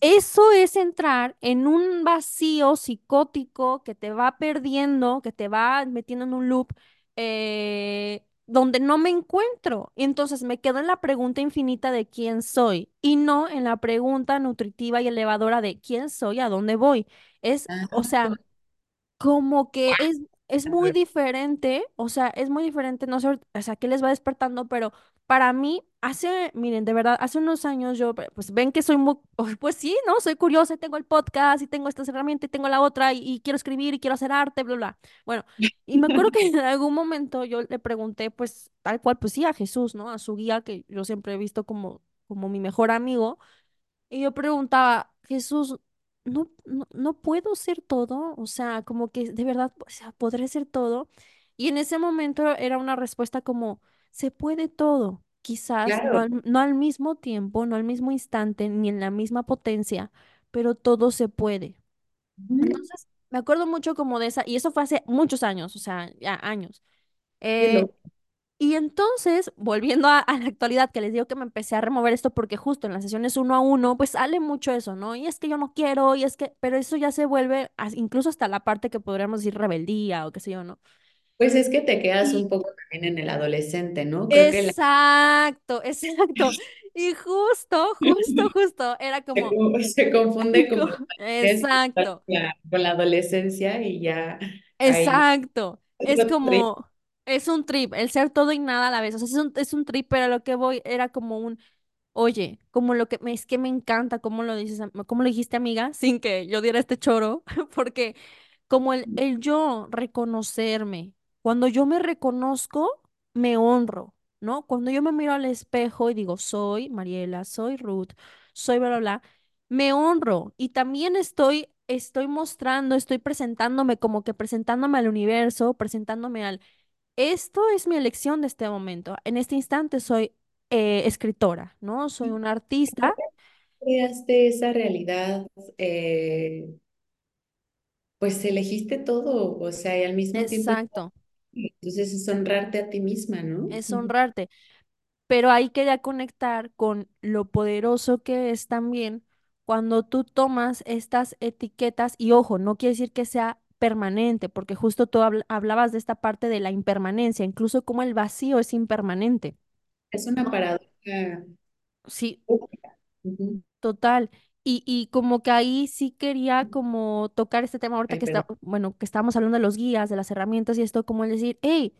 Eso es entrar en un vacío psicótico que te va perdiendo, que te va metiendo en un loop eh, donde no me encuentro. Y entonces me quedo en la pregunta infinita de quién soy y no en la pregunta nutritiva y elevadora de quién soy, a dónde voy. Es, o sea, como que es, es muy diferente, o sea, es muy diferente, no sé, o sea, qué les va despertando, pero para mí, hace, miren, de verdad, hace unos años yo, pues ven que soy muy, pues sí, ¿no? Soy curiosa, y tengo el podcast y tengo esta herramienta y tengo la otra y, y quiero escribir y quiero hacer arte, bla, bla. Bueno, y me acuerdo que en algún momento yo le pregunté, pues tal cual, pues sí, a Jesús, ¿no? A su guía, que yo siempre he visto como, como mi mejor amigo. Y yo preguntaba, Jesús, ¿no, no, no puedo ser todo? O sea, como que de verdad, o sea, ¿podré ser todo? Y en ese momento era una respuesta como, se puede todo, quizás no al, no al mismo tiempo, no al mismo instante, ni en la misma potencia, pero todo se puede. Entonces, me acuerdo mucho como de esa, y eso fue hace muchos años, o sea, ya años. Eh, y entonces, volviendo a, a la actualidad, que les digo que me empecé a remover esto porque justo en las sesiones uno a uno, pues sale mucho eso, ¿no? Y es que yo no quiero, y es que, pero eso ya se vuelve incluso hasta la parte que podríamos decir rebeldía o qué sé yo, ¿no? Pues es que te quedas un poco también en el adolescente, ¿no? Creo que la- exacto, exacto. Y justo, justo, justo, era como, co- se confunde como exacto. con la adolescencia y ya ahí Exacto. Es como, es un trip, el ser todo y nada a la vez. O sea, es un, es un trip, pero lo que voy era como un, oye, como lo que me, es que me encanta, cómo lo dices, cómo lo dijiste, amiga, sin que yo diera este choro, porque como el, el yo reconocerme, cuando yo me reconozco, me honro. ¿no? Cuando yo me miro al espejo y digo, soy Mariela, soy Ruth, soy bla, bla, bla, me honro y también estoy, estoy mostrando, estoy presentándome como que presentándome al universo, presentándome al, esto es mi elección de este momento. En este instante soy eh, escritora, ¿no? Soy una artista. Creaste esa realidad, eh, pues elegiste todo, o sea, y al mismo tiempo, Exacto, entonces es honrarte a ti misma, ¿no? es honrarte. Pero ahí quería conectar con lo poderoso que es también cuando tú tomas estas etiquetas y ojo, no quiere decir que sea permanente, porque justo tú habl- hablabas de esta parte de la impermanencia, incluso como el vacío es impermanente, Es una paradoja. Sí, total. Y, y como que ahí sí quería como tocar este tema ahorita Ay, que está, bueno, que estábamos hablando de los guías, de las herramientas y esto, como el decir, hey,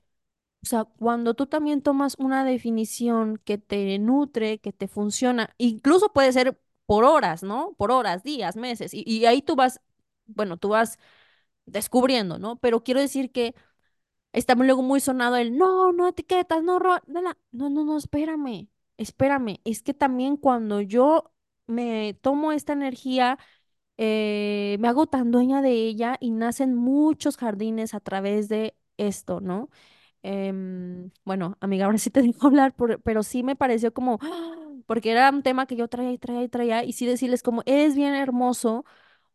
O sea, cuando tú también tomas una definición que te nutre, que te funciona, incluso puede ser por horas, ¿no? Por horas, días, meses, y, y ahí tú vas, bueno, tú vas descubriendo, ¿no? Pero quiero decir que está luego muy sonado el, no, no etiquetas, no, ro- no, la-". no, no, no, espérame, espérame, es que también cuando yo me tomo esta energía eh, me hago tan dueña de ella y nacen muchos jardines a través de esto, ¿no? Em, bueno, amiga, ahora sí te dejo hablar, pero sí me pareció como, porque era un tema que yo traía y traía y traía, y sí decirles como, eres bien hermoso.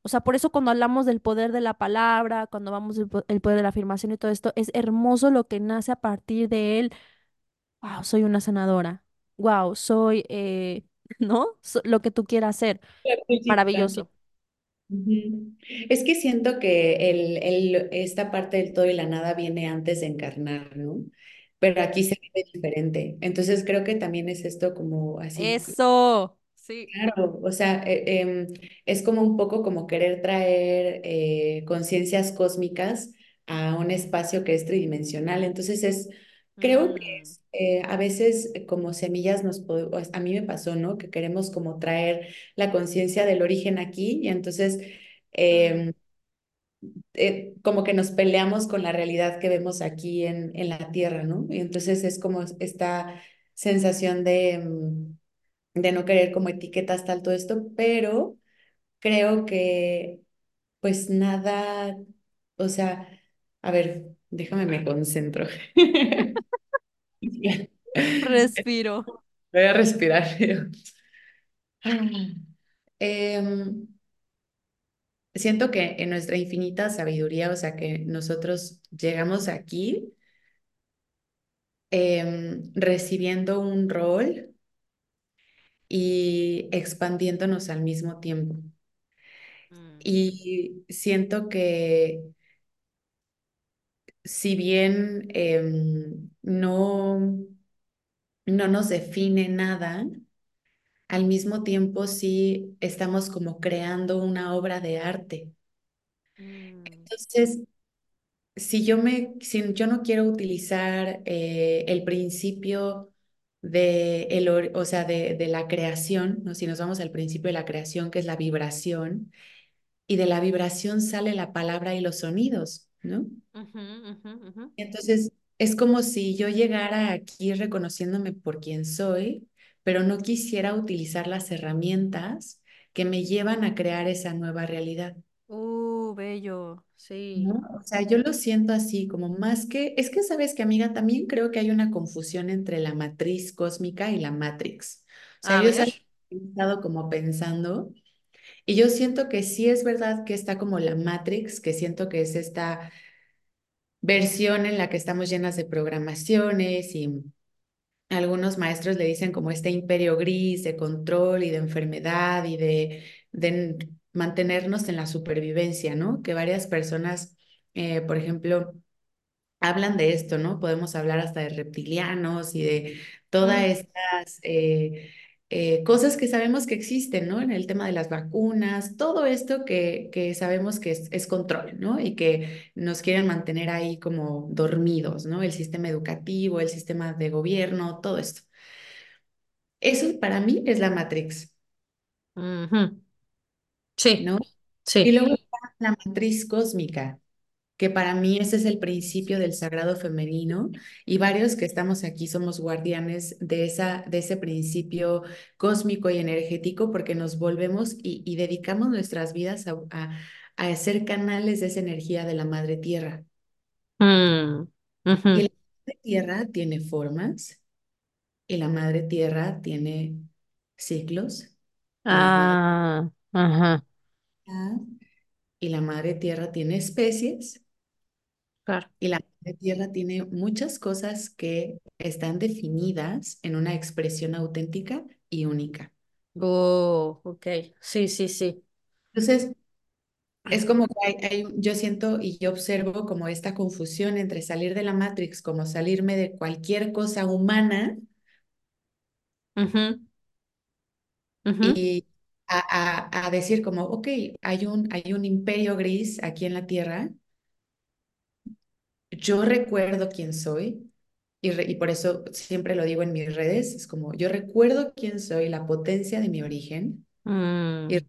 O sea, por eso cuando hablamos del poder de la palabra, cuando vamos del el poder de la afirmación y todo esto, es hermoso lo que nace a partir de él. Wow, soy una sanadora. Wow, soy, eh, ¿no? So- lo que tú quieras principal. Maravilloso. Ujú. Es que siento que el, el- esta parte del todo y la nada viene antes de encarnar, ¿no? Pero aquí se vive diferente. Entonces creo que también es esto como así, Eso. Sí. claro, o sea, eh, em, es como un poco como querer traer eh, conciencias cósmicas a un espacio que es tridimensional. Entonces es, creo que Mm, eh, a veces eh, como semillas nos, po- o a mí me pasó, ¿no? Que queremos como traer la conciencia del origen aquí y entonces em, eh, como que nos peleamos con la realidad que vemos aquí en, en la Tierra, ¿no? Y entonces es como esta sensación de, mm, de no querer como etiquetas tal todo esto, pero creo que pues nada, o sea, a ver, déjame me concentro. respiro. Voy a respirar. Em, siento que en nuestra infinita sabiduría, o sea, que nosotros llegamos aquí em, recibiendo un rol y expandiéndonos al mismo tiempo. Mm, Y siento que si bien em, no, no nos define nada, al mismo tiempo sí estamos como creando una obra de arte. mm, Entonces, si yo me, si yo no quiero utilizar eh, el principio de, el, o sea, de, de la creación, ¿no? Si nos vamos al principio de la creación, que es la vibración, y de la vibración sale la palabra y los sonidos, ¿no? Entonces, es como si yo llegara aquí reconociéndome por quien soy, pero no quisiera utilizar las herramientas que me llevan a crear esa nueva realidad. Uh, bello. Sí. ¿no? O sea, yo lo siento así, como más que, es que sabes que, amiga, también creo que hay una confusión entre la matriz cósmica y la Matrix. O sea, A yo he estado como pensando y yo siento que sí es verdad que está como la Matrix, que siento que es esta versión en la que estamos llenas de programaciones y algunos maestros le dicen como este imperio gris de control y de enfermedad y de, de mantenernos en la supervivencia, ¿no? Que varias personas, eh, por ejemplo, hablan de esto, ¿no? Podemos hablar hasta de reptilianos y de todas estas eh, eh, cosas que sabemos que existen, ¿no? En el tema de las vacunas, todo esto que, que sabemos que es, es control, ¿no? Y que nos quieren mantener ahí como dormidos, ¿no? El sistema educativo, el sistema de gobierno, todo esto. Eso para mí es la Matrix, ujú. Sí, ¿no? Y sí. luego está la matriz cósmica. Que para mí ese es el principio del sagrado femenino y varios que estamos aquí somos guardianes de, esa, de ese principio cósmico y energético porque nos volvemos y, y dedicamos nuestras vidas a, a, a ser canales de esa energía de la madre tierra. Mm, Y ujú. la madre tierra tiene formas y la madre tierra tiene ciclos Ah, ajá, y la madre tierra tiene especies claro. Y la tierra tiene muchas cosas que están definidas en una expresión auténtica y única. Oh, ok. Sí, sí, sí. Entonces, es como que hay, hay- yo siento y yo observo como esta confusión entre salir de la Matrix, como salirme de cualquier cosa humana Ujú, ujú, y a, a, a decir como, ok, hay un, hay un imperio gris aquí en la Tierra, yo recuerdo quién soy. Y, re- y por eso siempre lo digo en mis redes, es como yo recuerdo quién soy, la potencia de mi origen, y mm.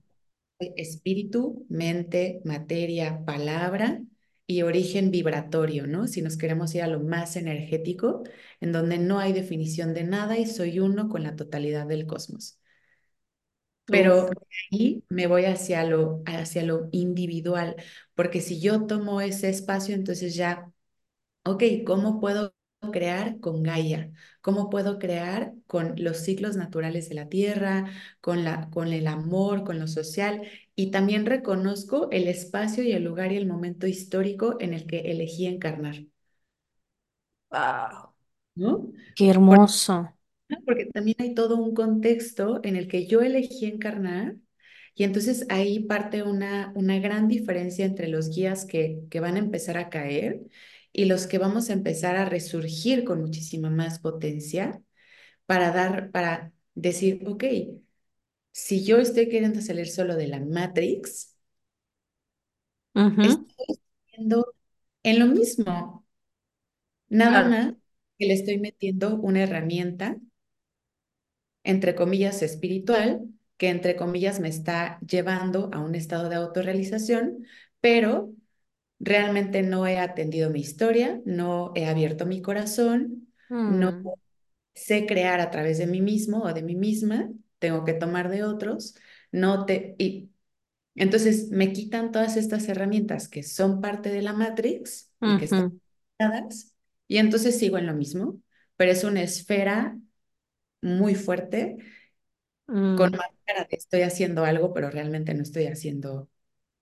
espíritu, mente, materia, palabra y origen vibratorio, ¿no? Si nos queremos ir a lo más energético, en donde no hay definición de nada y soy uno con la totalidad del cosmos. Pero ahí me voy hacia lo, hacia lo individual, porque si yo tomo ese espacio, entonces ya Ok, ¿cómo puedo crear con Gaia? ¿Cómo puedo crear con los ciclos naturales de la tierra, con la, con el amor, con lo social? Y también reconozco el espacio y el lugar y el momento histórico en el que elegí encarnar, Wow. ¿no? Qué Porque, hermoso. porque también hay todo un contexto en el que yo elegí encarnar y entonces ahí parte una, una gran diferencia entre los guías que, que van a empezar a caer y los que vamos a empezar a resurgir con muchísima más potencia para dar, para decir, ok, si yo estoy queriendo salir solo de la Matrix, Ujú, estoy haciendo en lo mismo, nada Claro. más que le estoy metiendo una herramienta, entre comillas, espiritual, que entre comillas me está llevando a un estado de autorrealización, pero realmente no he atendido mi historia, no he abierto mi corazón, no Mm, sé crear a través de mí mismo o de mí misma, tengo que tomar de otros, no te... Y entonces me quitan todas estas herramientas que son parte de la Matrix y que están y entonces sigo en lo mismo, pero es una esfera muy fuerte con mm, máscara de estoy haciendo algo, pero realmente no estoy haciendo.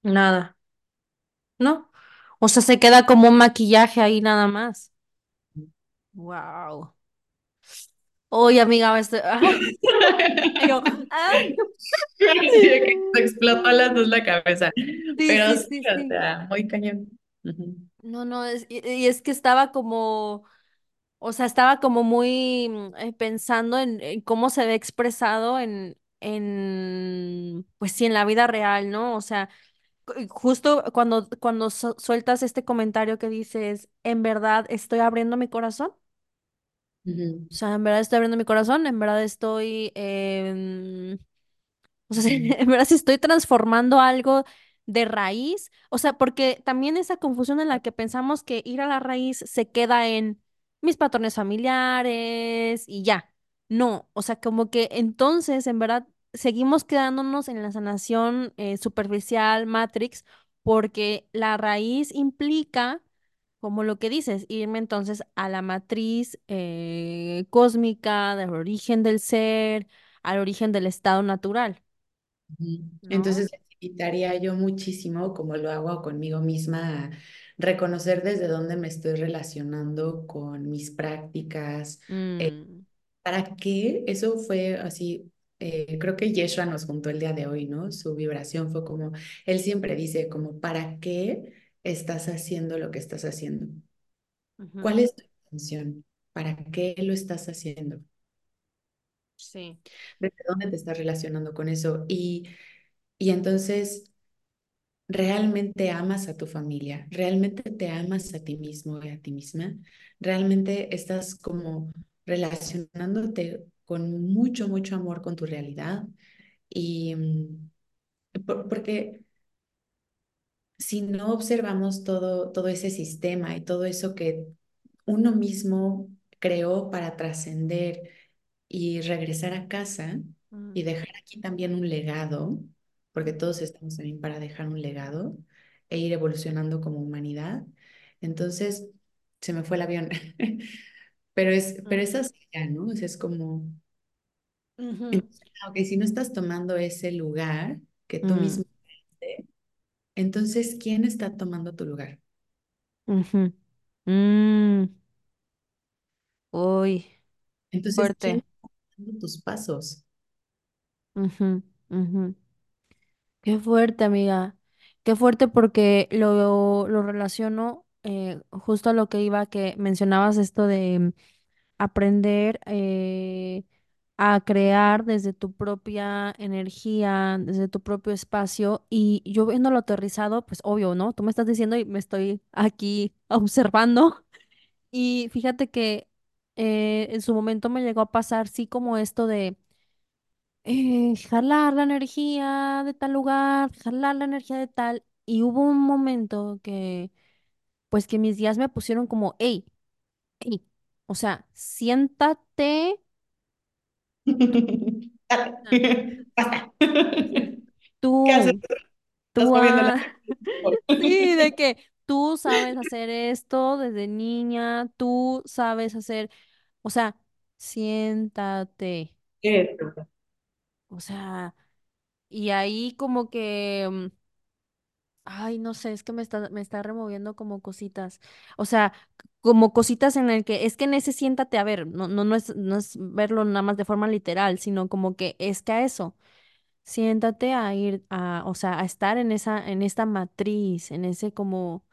Nada, ¿no? O sea, se queda como un maquillaje ahí nada más. Wow. Oye, amiga, este... ay, y yo, ay, Así de que me explotó a las dos la cabeza. sí, Pero sí, sí, o sea, muy cañón. No, no, es, y, y es que estaba como, o sea, estaba como muy eh, pensando en, en cómo se ve expresado en, en, pues sí, en la vida real, ¿no? O sea, justo cuando, cuando su- sueltas este comentario que dices, en verdad estoy abriendo mi corazón. O sea, en verdad estoy abriendo mi corazón, en verdad estoy, em, o sea, en verdad si estoy transformando algo de raíz, o sea, porque también esa confusión en la que pensamos que ir a la raíz se queda en mis patrones familiares y ya. No, o sea, como que entonces, en verdad, seguimos quedándonos en la sanación eh, superficial, Matrix, porque la raíz implica como lo que dices, irme entonces a la matriz eh, cósmica, del origen del ser, al origen del estado natural. ¿no? Entonces, invitaría yo muchísimo, como lo hago conmigo misma, a reconocer desde dónde me estoy relacionando con mis prácticas, eh, Mm, ¿Para qué? Eso fue así, eh, creo que Yeshua nos juntó el día de hoy, ¿no? Su vibración fue como, él siempre dice como, ¿para qué estás haciendo lo que estás haciendo? ¿Cuál es tu intención? ¿Para qué lo estás haciendo? sí. ¿Desde dónde te estás relacionando con eso? Y, y entonces, ¿realmente amas a tu familia? ¿Realmente te amas a ti mismo y a ti misma? ¿Realmente estás como relacionándote con mucho, mucho amor con tu realidad? Y mm, por- porque si no observamos todo, todo ese sistema y todo eso que uno mismo creó para trascender y regresar a casa y Mm, dejar aquí también un legado, porque todos estamos también para dejar un legado e ir evolucionando como humanidad. Entonces, se me fue el avión. Pero es, pero es así ya, ¿no? O sea, es como, entonces, ah, ok, si no estás tomando ese lugar que tú mm, mismo, entonces, ¿quién está tomando tu lugar? mm. Uy, Entonces, ¿quién fuerte. está tus pasos? Ujú, ujú. Qué fuerte, amiga. Qué fuerte porque lo, lo relaciono eh, justo a lo que iba, que mencionabas esto de aprender eh, a crear desde tu propia energía, desde tu propio espacio. Y yo viéndolo aterrizado, pues obvio, ¿no? Tú me estás diciendo y me estoy aquí observando. Y fíjate que eh, en su momento me llegó a pasar, sí, como esto de jalar la energía de tal lugar, jalar la energía de tal. Y hubo un momento que, pues que mis días me pusieron como, hey, hey, o sea, siéntate. Tú, tú, ah, sí, de que tú sabes hacer esto desde niña, tú sabes hacer, o sea, siéntate. O sea, y ahí como que... Ay, no sé, es que me está, me está removiendo como cositas. O sea, como cositas en el que es que en ese siéntate a ver, no, no, no es, no es verlo nada más de forma literal, sino como que es que a eso, siéntate a ir a, o sea, a estar en esa, en esta matriz, en ese como,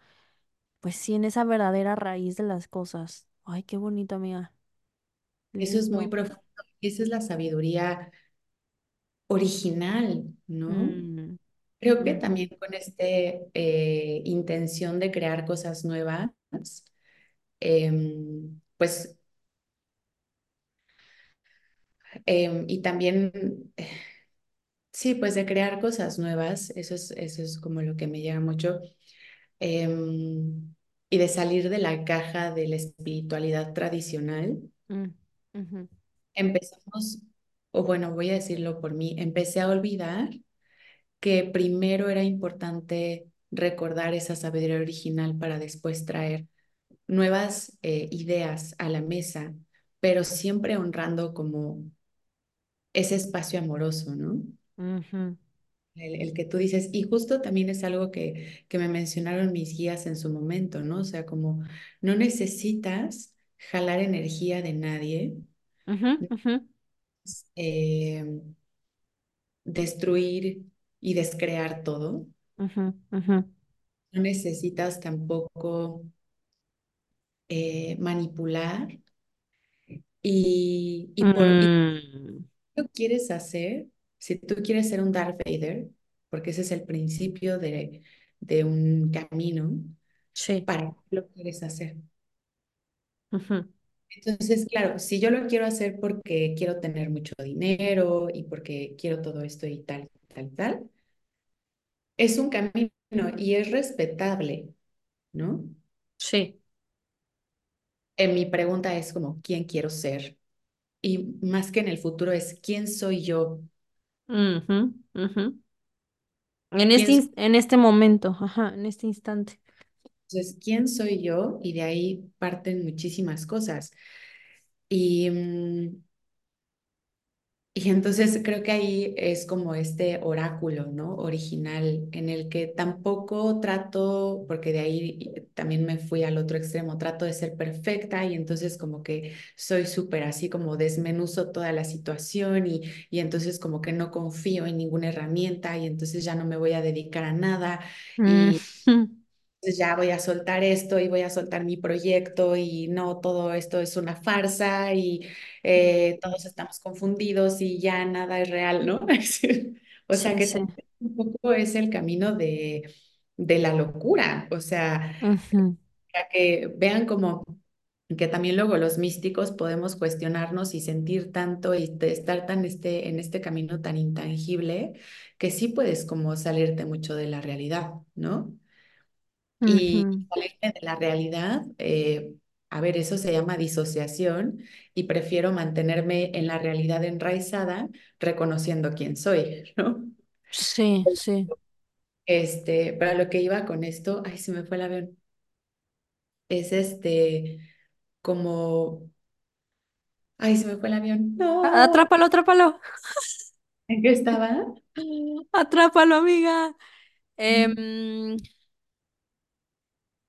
pues sí, en esa verdadera raíz de las cosas. Ay, qué bonito, amiga. Eso es muy Lindo. profundo. Esa es la sabiduría original, ¿no? Mm, Creo que también con esta intención de crear cosas nuevas, em, pues, em, y también, eh, sí, pues de crear cosas nuevas, eso es, eso es como lo que me llega mucho, em, y de salir de la caja de la espiritualidad tradicional, mm, empezamos, o bueno, voy a decirlo por mí, empecé a olvidar que primero era importante recordar esa sabiduría original para después traer nuevas eh, ideas a la mesa, pero siempre honrando como ese espacio amoroso, ¿no? El, el que tú dices, y justo también es algo que, que me mencionaron mis guías en su momento, ¿no? O sea, como no necesitas jalar energía de nadie, eh, destruir y descrear todo. No necesitas tampoco eh, manipular y, y por y Mm, lo quieres hacer, si tú quieres ser un Darth Vader, porque ese es el principio de, de un camino, sí. ¿para qué lo quieres hacer? Entonces, claro, si yo lo quiero hacer porque quiero tener mucho dinero y porque quiero todo esto y tal, tal, tal, es un camino y es respetable, ¿no? Sí. En mi pregunta es como, ¿quién quiero ser? Y más que en el futuro es, ¿quién soy yo? En este, en este momento, ajá, en este instante. Entonces, ¿quién soy yo? Y de ahí parten muchísimas cosas. Y, mm, y entonces creo que ahí es como este oráculo, ¿no? Original, en el que tampoco trato, porque de ahí también me fui al otro extremo, trato de ser perfecta y entonces como que soy súper así como desmenuzo toda la situación y, y entonces como que no confío en ninguna herramienta y entonces ya no me voy a dedicar a nada. Y Entonces ya voy a soltar esto y voy a soltar mi proyecto y no, todo esto es una farsa y eh, todos estamos confundidos y ya nada es real, ¿no? O sea Sí, que sí. un poco es el camino de, de la locura, o sea, que vean como que también luego los místicos podemos cuestionarnos y sentir tanto y estar tan este, en este camino tan intangible que sí puedes como salirte mucho de la realidad, ¿no? Y salirme de la realidad. eh, a ver, eso se llama disociación y prefiero mantenerme en la realidad enraizada, reconociendo quién soy, ¿no? Sí, sí. Este, para lo que iba con esto, ay, se me fue el avión, es este, como, ay, se me fue el avión, no, Atrápalo, atrápalo. ¿en qué estaba? Atrápalo, amiga. Em,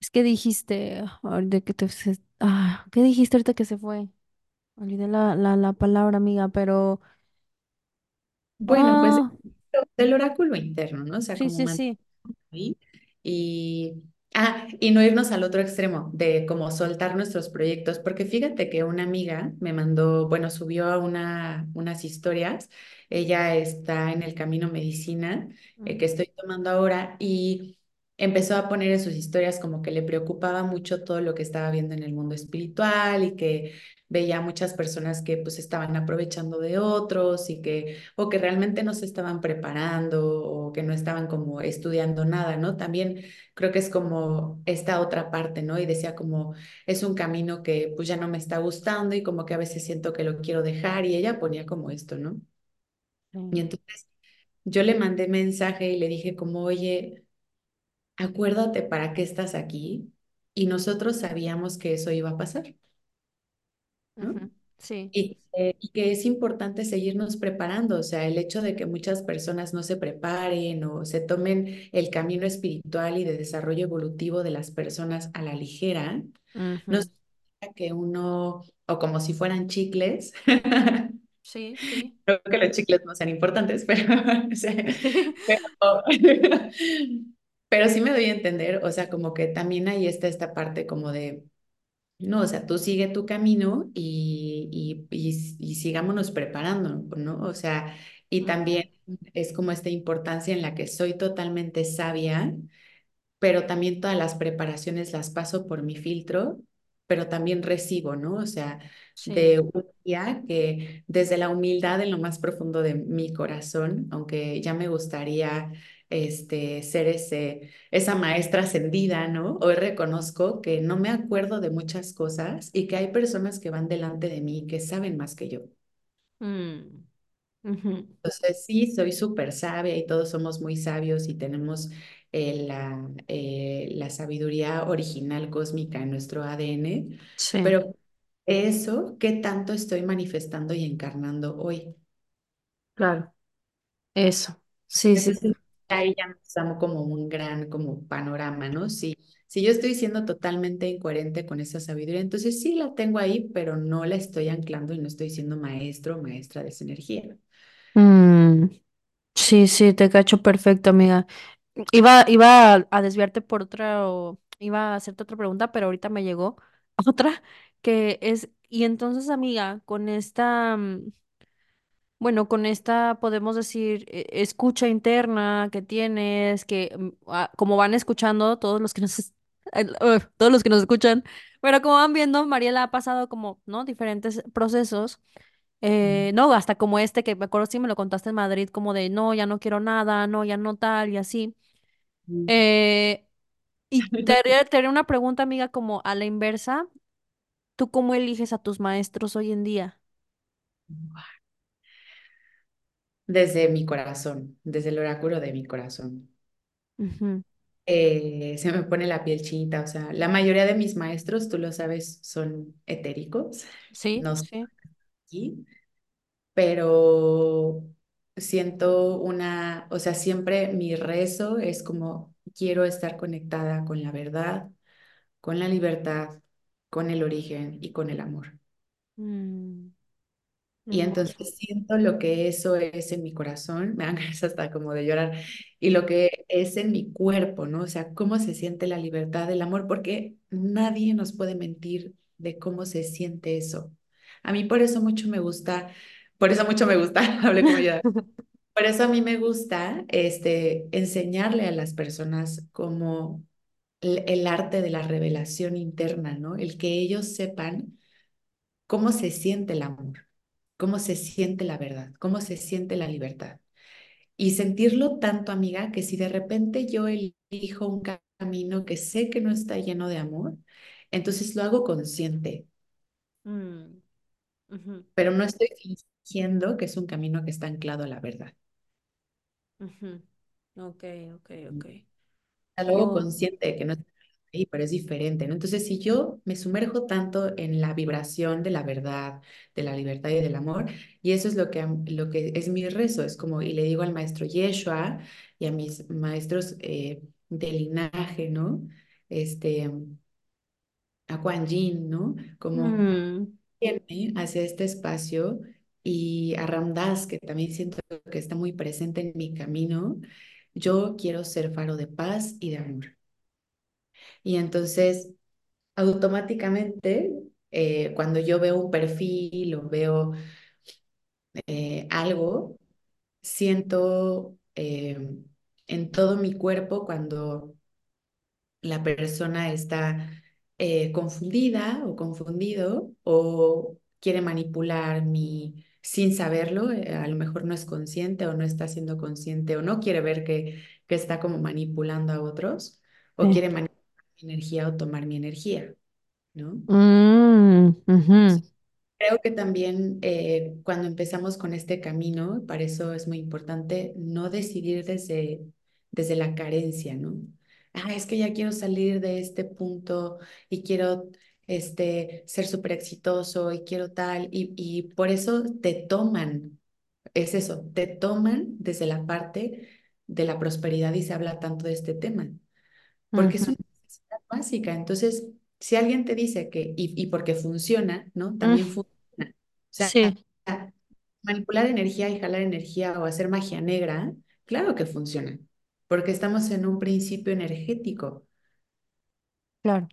es que dijiste, ahorita que te... se- Ah, ¿qué dijiste ahorita que se fue? Olvidé la, la, la palabra, amiga, pero... Bueno, pues Ah, del oráculo interno, ¿no? O sea, sí, como sí, sí. ahí. Y, ah, y no irnos al otro extremo de como soltar nuestros proyectos, porque fíjate que una amiga me mandó, bueno, subió a una, unas historias, ella está en el camino medicina eh, que Ujú, estoy tomando ahora y empezó a poner en sus historias como que le preocupaba mucho todo lo que estaba viendo en el mundo espiritual y que veía muchas personas que pues estaban aprovechando de otros y que o que realmente no se estaban preparando o que no estaban como estudiando nada, ¿no? También creo que es como esta otra parte, ¿no? Y decía como es un camino que pues ya no me está gustando y como que a veces siento que lo quiero dejar y ella ponía como esto, ¿no? Y entonces yo le mandé mensaje y le dije como, oye, acuérdate para qué estás aquí y nosotros sabíamos que eso iba a pasar, ¿no? Ujú, Sí. Y, eh, y que es importante seguirnos preparando, o sea, el hecho de que muchas personas no se preparen o se tomen el camino espiritual y de desarrollo evolutivo de las personas a la ligera, no Ujú, significa que uno, o como si fueran chicles, Sí, sí. creo que los chicles no sean importantes, pero, o sea, pero, pero sí me doy a entender, o sea, como que también ahí está esta parte como de no, o sea, tú sigue tu camino y, y, y, y sigámonos preparando, ¿no? O sea, y también es como esta importancia en la que soy totalmente sabia pero también todas las preparaciones las paso por mi filtro, pero también recibo, ¿no? O sea, Sí. de un día que desde la humildad en lo más profundo de mi corazón, aunque ya me gustaría este, ser ese, esa maestra ascendida, ¿no? Hoy reconozco que no me acuerdo de muchas cosas y que hay personas que van delante de mí que saben más que yo. Mm, Entonces, sí, soy súper sabia y todos somos muy sabios y tenemos eh, la, eh, la sabiduría original cósmica en nuestro ADN, Sí, pero eso, ¿qué tanto estoy manifestando y encarnando hoy? claro. Eso. Sí, sí. Entonces, ahí ya damos como un gran como panorama, ¿no? Si, si yo estoy siendo totalmente incoherente con esa sabiduría, entonces sí la tengo ahí, pero no la estoy anclando y no estoy siendo maestro o maestra de esa energía. Mm, sí, sí, te cacho perfecto, amiga. Iba, iba a, a desviarte por otra, o iba a hacerte otra pregunta, pero ahorita me llegó otra que es, y entonces, amiga, con esta, mm, bueno, con esta podemos decir eh, escucha interna que tienes, que mm, ah, como van escuchando todos los que nos, es- el- ugh, todos los que nos escuchan, pero como van viendo, Mariela ha pasado como, ¿no? Diferentes procesos. Eh, no, hasta como este que me acuerdo si me lo contaste en Madrid, como de no, ya no quiero nada, no, ya no tal y así. Mm. Eh, y te haría, te haría una pregunta, amiga, como a la inversa, ¿tú cómo eliges a tus maestros hoy en día? Desde mi corazón, desde el oráculo de mi corazón. Ujú. Eh, se me pone la piel chinita, o sea, la mayoría de mis maestros, tú lo sabes, son etéricos, Sí, no sí. aquí, pero siento una, o sea, siempre mi rezo es como quiero estar conectada con la verdad, con la libertad, con el origen y con el amor. Mm, Y entonces siento lo que eso es en mi corazón, me dan ganas hasta como de llorar, y lo que es en mi cuerpo, ¿no? O sea, cómo se siente la libertad del amor, porque nadie nos puede mentir de cómo se siente eso. A mí por eso mucho me gusta, por eso mucho me gusta, hablé como yo, por eso a mí me gusta este, enseñarle a las personas como el, el arte de la revelación interna, ¿no? El que ellos sepan cómo se siente el amor, cómo se siente la verdad, cómo se siente la libertad. Y sentirlo tanto, amiga, que si de repente yo elijo un camino que sé que no está lleno de amor, entonces lo hago consciente, Mm, pero no estoy fingiendo que es un camino que está anclado a la verdad. ujú. Ok, ok, ok. Luego Oh, consciente de que no está ahí, pero es diferente, ¿no? Entonces, si yo me sumerjo tanto en la vibración de la verdad, de la libertad y del amor, y eso es lo que, lo que es mi rezo, es como, y le digo al maestro Yeshua y a mis maestros eh, de linaje, ¿no? Este, a Kuan Yin, ¿no? Como mm, hacia este espacio y a Ram Dass, que también siento que está muy presente en mi camino, yo quiero ser faro de paz y de amor. Y entonces, automáticamente, eh, cuando yo veo un perfil o veo eh, algo, siento eh, en todo mi cuerpo cuando la persona está confundida o confundido o quiere manipular mi sin saberlo, a lo mejor no es consciente o no está siendo consciente o no quiere ver que, que está como manipulando a otros o quiere manipular mi energía o tomar mi energía, ¿no? Mm, Creo que también eh, cuando empezamos con este camino, para eso es muy importante no decidir desde, desde la carencia, ¿no? Ah, es que ya quiero salir de este punto y quiero este, ser súper exitoso y quiero tal, y, y por eso te toman, es eso, te toman desde la parte de la prosperidad y se habla tanto de este tema porque es una básica. Entonces, si alguien te dice que, y, y porque funciona, ¿no? mm, También funciona. O sea, sí, manipular energía y jalar energía o hacer magia negra, claro que funciona, porque estamos en un principio energético. claro.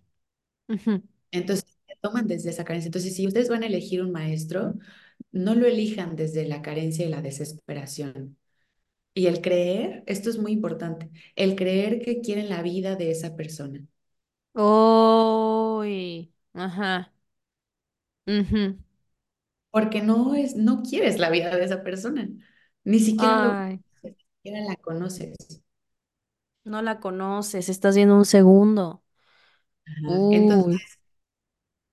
Entonces, toman desde esa carencia. Entonces, si ustedes van a elegir un maestro, no lo elijan desde la carencia y la desesperación. Y el creer, esto es muy importante, el creer que quieren la vida de esa persona. Uy, ajá. ujú. porque no es, no quieres la vida de esa persona, ni siquiera lo Ay, ni siquiera la conoces. no la conoces, estás viendo un segundo. Ajá. Entonces, Uy.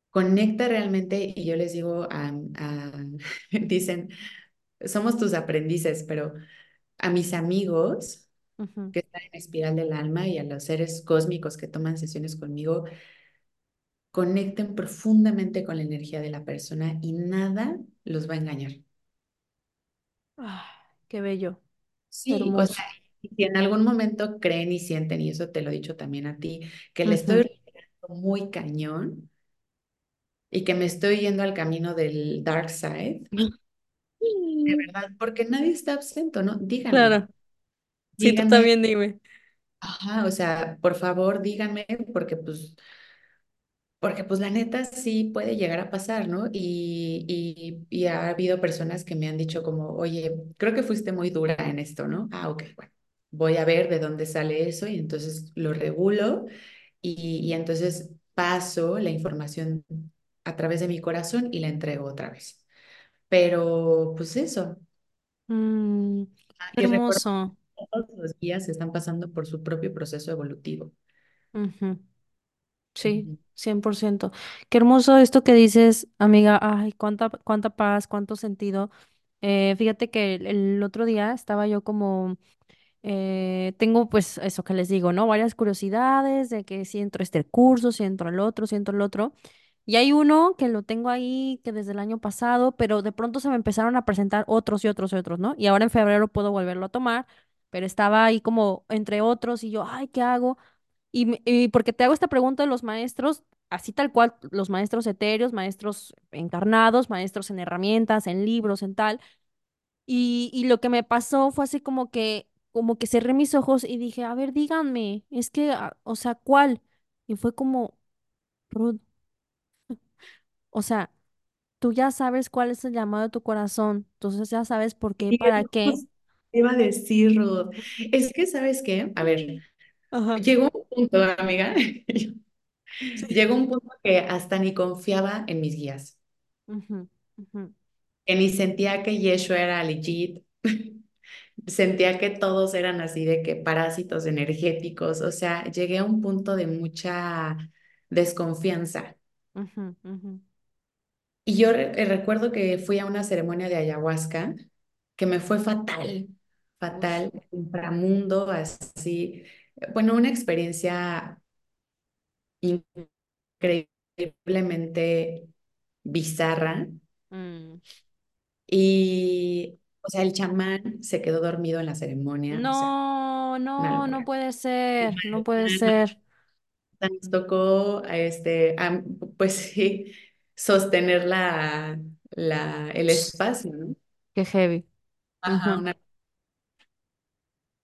conecta realmente y yo les digo, a, a- dicen, somos tus aprendices, pero a mis amigos ujú. que están en espiral del alma y a los seres cósmicos que toman sesiones conmigo, conecten profundamente con la energía de la persona y nada los va a engañar. Ah, qué bello, Sí, o sea, si en algún momento creen y sienten, y eso te lo he dicho también a ti, que le estoy muy cañón y que me estoy yendo al camino del dark side, de verdad, porque nadie está absento, ¿no? Díganme, Claro, sí, tú díganme, también dime. ajá, o sea, por favor, díganme, porque pues Porque pues la neta sí puede llegar a pasar, ¿no? Y, y, y ha habido personas que me han dicho como, oye, creo que fuiste muy dura en esto, ¿no? Ah, ok, bueno, voy a ver de dónde sale eso y entonces lo regulo y, y entonces paso la información a través de mi corazón y la entrego otra vez. Pero pues eso, Mm, hermoso. Todos los guías están pasando por su propio proceso evolutivo. Ujú. Sí, Ujú. 100%. Qué hermoso esto que dices, amiga. Ay, cuánta, cuánta paz, cuánto sentido. Eh, fíjate que el, el otro día estaba yo como, eh, tengo pues eso que les digo, ¿no? Varias curiosidades de que si entro a este curso, si entro al otro, si entro al otro. Y hay uno que lo tengo ahí que desde el año pasado, pero de pronto se me empezaron a presentar otros y otros y otros, ¿no? Y ahora en febrero puedo volverlo a tomar, pero estaba ahí como entre otros y yo, ay, ¿qué hago? Y, y porque te hago esta pregunta de los maestros, así tal cual, los maestros etéreos, maestros encarnados, maestros en herramientas, en libros, en tal. Y, y lo que me pasó fue así como que, como que cerré mis ojos y dije, a ver, díganme, es que, ah, o sea, ¿cuál? Y fue como, Ruth, o sea, tú ya sabes cuál es el llamado de tu corazón, entonces ya sabes por qué, para qué. Iba a decir, Ruth. Es que, ¿sabes qué? A ver, Ajá. llegó un punto, amiga, llegó un punto que hasta ni confiaba en mis guías, que ni sentía que Yeshua era legit, sentía que todos eran así de que parásitos energéticos, o sea, llegué a un punto de mucha desconfianza. Y yo re- eh, recuerdo que fui a una ceremonia de ayahuasca que me fue fatal. Fatal, inframundo, así, bueno, una experiencia increíblemente bizarra. Mm. Y, o sea, el chamán se quedó dormido en la ceremonia, o sea, No, no, no puede ser, no puede ser. Nos tocó, este, pues sí, sostener la, la, el espacio, ¿no? Qué heavy. Ajá, una...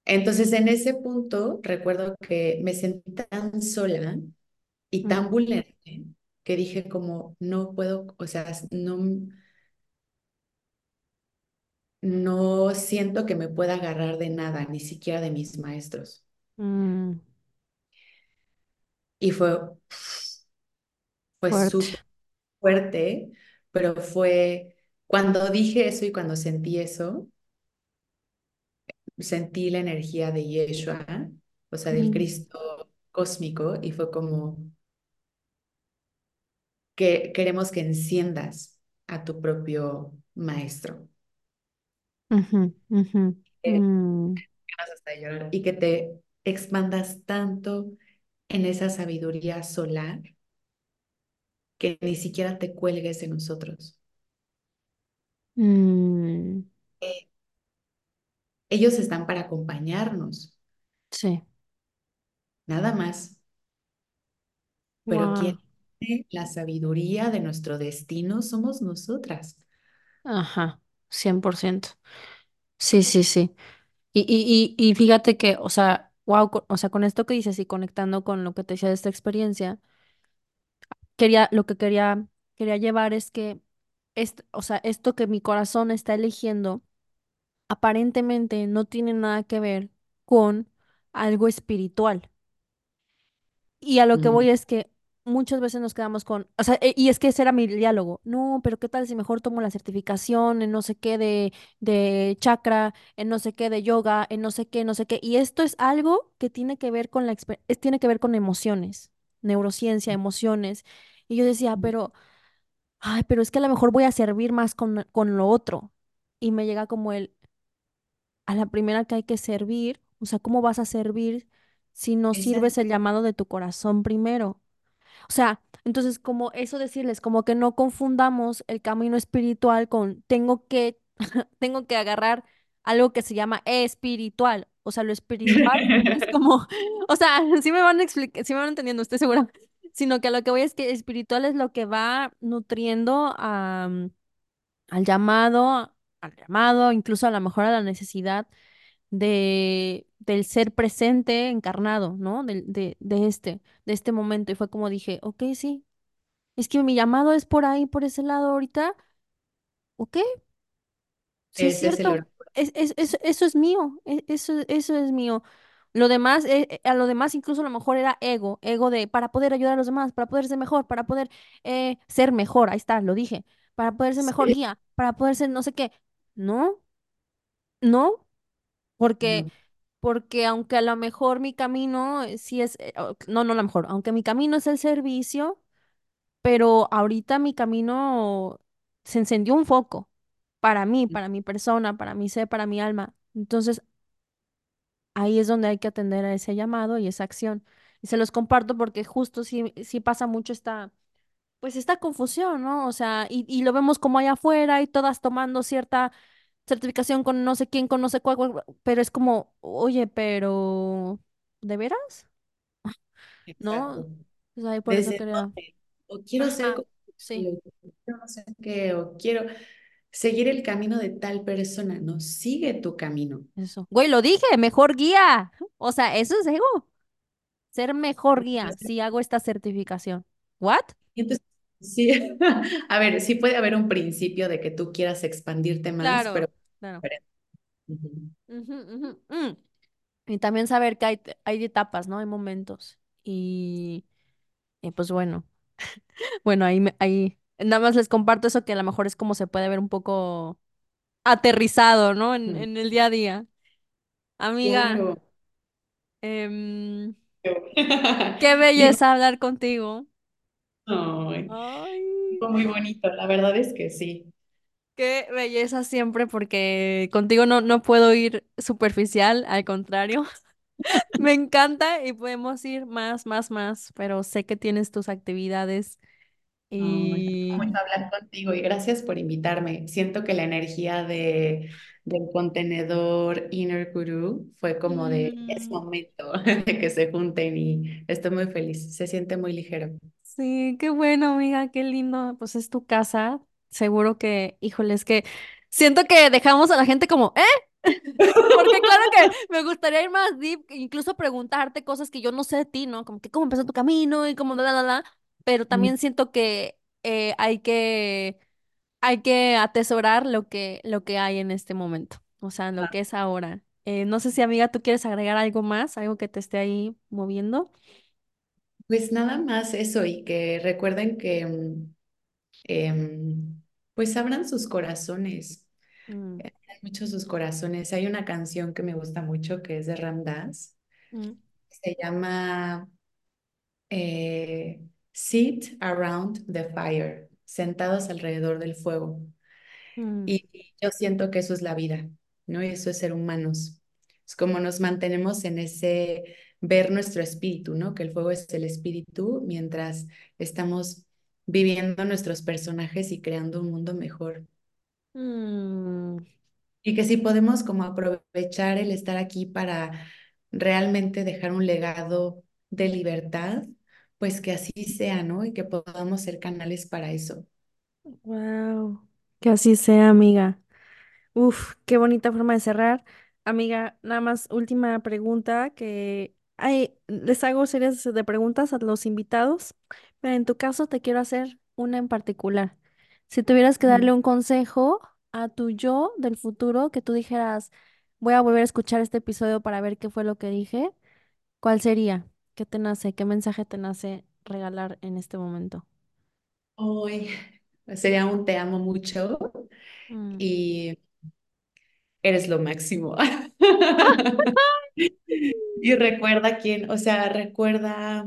Entonces, en ese punto, recuerdo que me sentí tan sola y tan vulnerable que dije como, no puedo, o sea, no, no siento que me pueda agarrar de nada, ni siquiera de mis maestros. mm, Y fue, fue súper fuerte, pero fue cuando dije eso y cuando sentí eso, sentí la energía de Yeshua, o sea, del Cristo cósmico, y fue como que queremos que enciendas a tu propio maestro. mm, hasta llorar, y que te expandas tanto en esa sabiduría solar que ni siquiera te cuelgues de nosotros. mm, Eh, ellos están para acompañarnos, sí. nada más. pero quien tiene la sabiduría de nuestro destino somos nosotras. Ajá. cien por ciento Sí, sí, sí. Y, y, y, y fíjate que, o sea, wow, o sea, con esto que dices y conectando con lo que te decía de esta experiencia, quería, lo que quería, quería llevar es que, est- o sea, esto que mi corazón está eligiendo, aparentemente no tiene nada que ver con algo espiritual. Y a lo que Mm, voy es que muchas veces nos quedamos con, o sea, e- y es que ese era mi diálogo. No, pero ¿qué tal si mejor tomo la certificación en no sé qué de, de chakra, en no sé qué de yoga, en no sé qué, no sé qué? Y esto es algo que tiene que ver con la exper- es- tiene que ver con emociones, neurociencia, emociones. Y yo decía, pero, ay, pero es que a lo mejor voy a servir más con, con lo otro. Y me llega como el, a la primera que hay que servir, o sea, ¿cómo vas a servir si no Exacto. sirves el llamado de tu corazón primero? O sea, entonces como eso decirles, como que no confundamos el camino espiritual con tengo que, tengo que agarrar algo que se llama espiritual. O sea, lo espiritual es como, o sea, sí me van a explicar, sí me van entendiendo, estoy segura. Sino que a lo que voy es que espiritual es lo que va nutriendo a, al llamado, al llamado, incluso a lo mejor a la necesidad de, del ser presente encarnado, ¿no? De, de, este, de este momento. Y fue como dije, ok, sí, es que mi llamado es por ahí, por ese lado ahorita, ok, sí es cierto, es, es, es- eso es mío, e- eso, eso es mío. Lo demás, eh, eh, a lo demás incluso a lo mejor era ego, ego de para poder ayudar a los demás, para poder ser mejor, para poder eh, ser mejor, ahí está, lo dije, para poder ser mejor Sí. guía, para poder ser no sé qué. No, no, porque No, porque aunque a lo mejor mi camino eh, sí es, eh, o- no, no a lo mejor, aunque mi camino es el servicio, pero ahorita mi camino se encendió un foco para mí, para mi persona, para mi ser, para mi alma. Entonces ahí es donde hay que atender a ese llamado y esa acción. Y se los comparto porque justo sí, sí pasa mucho esta, pues esta confusión, ¿no? O sea, y, y lo vemos como allá afuera y todas tomando cierta certificación con no sé quién, con no sé cuál, pero es como, oye, pero ¿de veras? ¿no? O quiero ser como sí, o quiero no sé qué, o quiero seguir el camino de tal persona. No, sigue tu camino. eso. Güey, lo dije, mejor guía. O sea, eso es ego. Ser mejor guía si hago esta certificación. ¿What? Entonces, sí, a ver, sí puede haber un principio de que tú quieras expandirte más, pero... Claro, claro. pero- ujú, mm. Y también saber que hay, hay etapas, ¿no? Hay momentos. Y, y pues bueno, bueno, ahí, me- ahí nada más les comparto eso que a lo mejor es como se puede ver un poco aterrizado, ¿no? En, en el día a día. Amiga, Claro. em, qué belleza hablar contigo. Ay, fue muy bonito, la verdad es que sí. qué belleza siempre, porque contigo no, no puedo ir superficial, al contrario. Me encanta y podemos ir más, más, más, pero sé que tienes tus actividades y... mucho hablar contigo y gracias por invitarme. Siento que la energía de, del contenedor Inner Guru fue como de, es Mm, momento de que se junten y estoy muy feliz. Se siente muy ligero. Sí, qué bueno, amiga, qué lindo. Pues es tu casa. Seguro que, híjole, es que siento que dejamos a la gente como, ¿eh? Porque claro que me gustaría ir más deep, incluso preguntarte cosas que yo no sé de ti, ¿no? Como que cómo empezó tu camino y cómo, la, la, la. Pero también siento que eh, hay que hay que atesorar lo que, lo que hay en este momento, o sea, lo que es ahora. Eh, no sé si, amiga, tú quieres agregar algo más, algo que te esté ahí moviendo. Pues nada más eso y que recuerden que mm, em, pues abran sus corazones, Mm, abran mucho sus corazones. Hay una canción que me gusta mucho que es de Ram Dass, mm, se llama eh, Sit Around the Fire, sentados alrededor del fuego. mm, Y yo siento que eso es la vida, ¿no? Y eso es ser humanos. Es como nos mantenemos en ese ver nuestro espíritu, ¿no? Que el fuego es el espíritu mientras estamos viviendo nuestros personajes y creando un mundo mejor. mm. Y que si podemos como aprovechar el estar aquí para realmente dejar un legado de libertad, pues que así sea, ¿no? Y que podamos ser canales para eso. Wow, que así sea, amiga. Uf, qué bonita forma de cerrar. Amiga, nada más última pregunta que hay, les hago series de preguntas a los invitados, pero en tu caso te quiero hacer una en particular. Si tuvieras que darle un consejo a tu yo del futuro, que tú dijeras, voy a volver a escuchar este episodio para ver qué fue lo que dije, ¿cuál sería? ¿Qué te nace? ¿Qué mensaje te nace regalar en este momento? Hoy sería un te amo mucho Mm. y eres lo máximo. Y recuerda quién, o sea, recuerda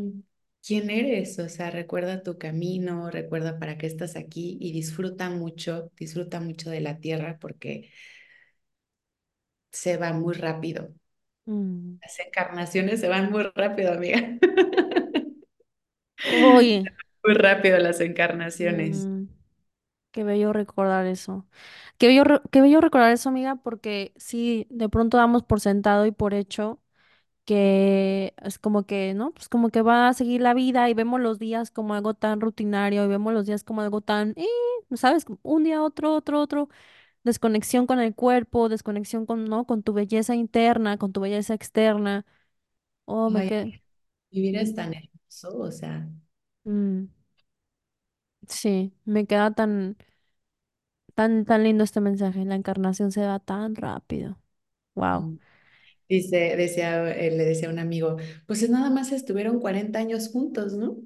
quién eres, o sea, recuerda tu camino, recuerda para qué estás aquí y disfruta mucho, disfruta mucho de la tierra porque se va muy rápido. Mm. Las encarnaciones se van muy rápido, amiga. Oye. Muy rápido las encarnaciones. Mm. Qué bello recordar eso. Qué bello, re- qué bello recordar eso, amiga, porque sí, de pronto damos por sentado y por hecho que es como que, ¿no? Pues como que va a seguir la vida y vemos los días como algo tan rutinario y vemos los días como algo tan, eh, ¿sabes? Un día, otro, otro, otro. Desconexión con el cuerpo, desconexión con, ¿no? Con tu belleza interna, con tu belleza externa. Oh, me Ay, quedé. vivir es tan hermoso, o sea. Mm, sí, me queda tan, tan, tan lindo este mensaje. La encarnación se da tan rápido. Wow. mm. Dice, decía, eh, le decía a un amigo, pues es nada más estuvieron 40 años juntos, ¿no?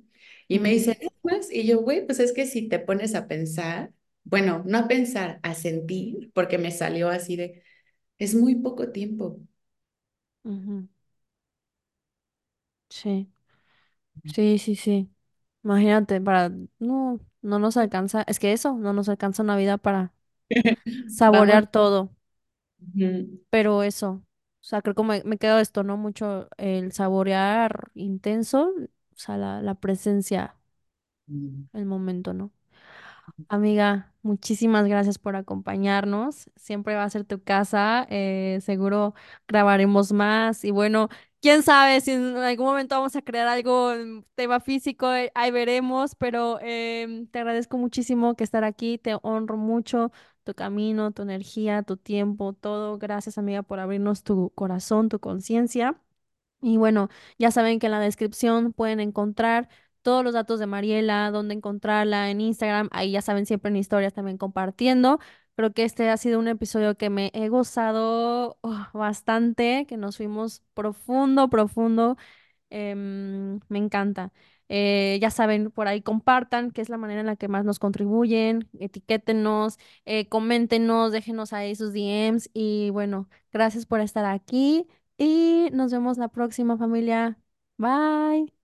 Y me Mm, dice, "¿No más? Y yo, güey, pues es que si te pones a pensar, bueno, no a pensar, a sentir, porque me salió así de, es muy poco tiempo. ujú, Sí, sí, sí, sí. Imagínate, para, no, no nos alcanza, es que eso, no nos alcanza una vida para Vamos. saborear todo, ujú, pero eso, o sea, creo que me, me quedo esto, ¿no? Mucho el saborear intenso, o sea, la, la presencia, el momento, ¿no? Amiga, muchísimas gracias por acompañarnos. Siempre va a ser tu casa. eh, seguro grabaremos más. Y bueno, quién sabe si en algún momento vamos a crear algo en tema físico, eh, ahí veremos. Pero em, te agradezco muchísimo que estar aquí. Te honro mucho tu camino, tu energía, tu tiempo, todo. Gracias, amiga, por abrirnos tu corazón, tu conciencia. Y bueno, ya saben que en la descripción pueden encontrar todos los datos de Mariela, dónde encontrarla en Instagram. Ahí ya saben, siempre en historias también compartiendo. Creo que este ha sido un episodio que me he gozado oh, bastante, que nos fuimos profundo, profundo. Em, me encanta. Eh, ya saben, por ahí compartan, que es la manera en la que más nos contribuyen, etiquétenos, eh, coméntenos, déjenos ahí sus DMs y bueno, gracias por estar aquí y nos vemos la próxima familia. Bye.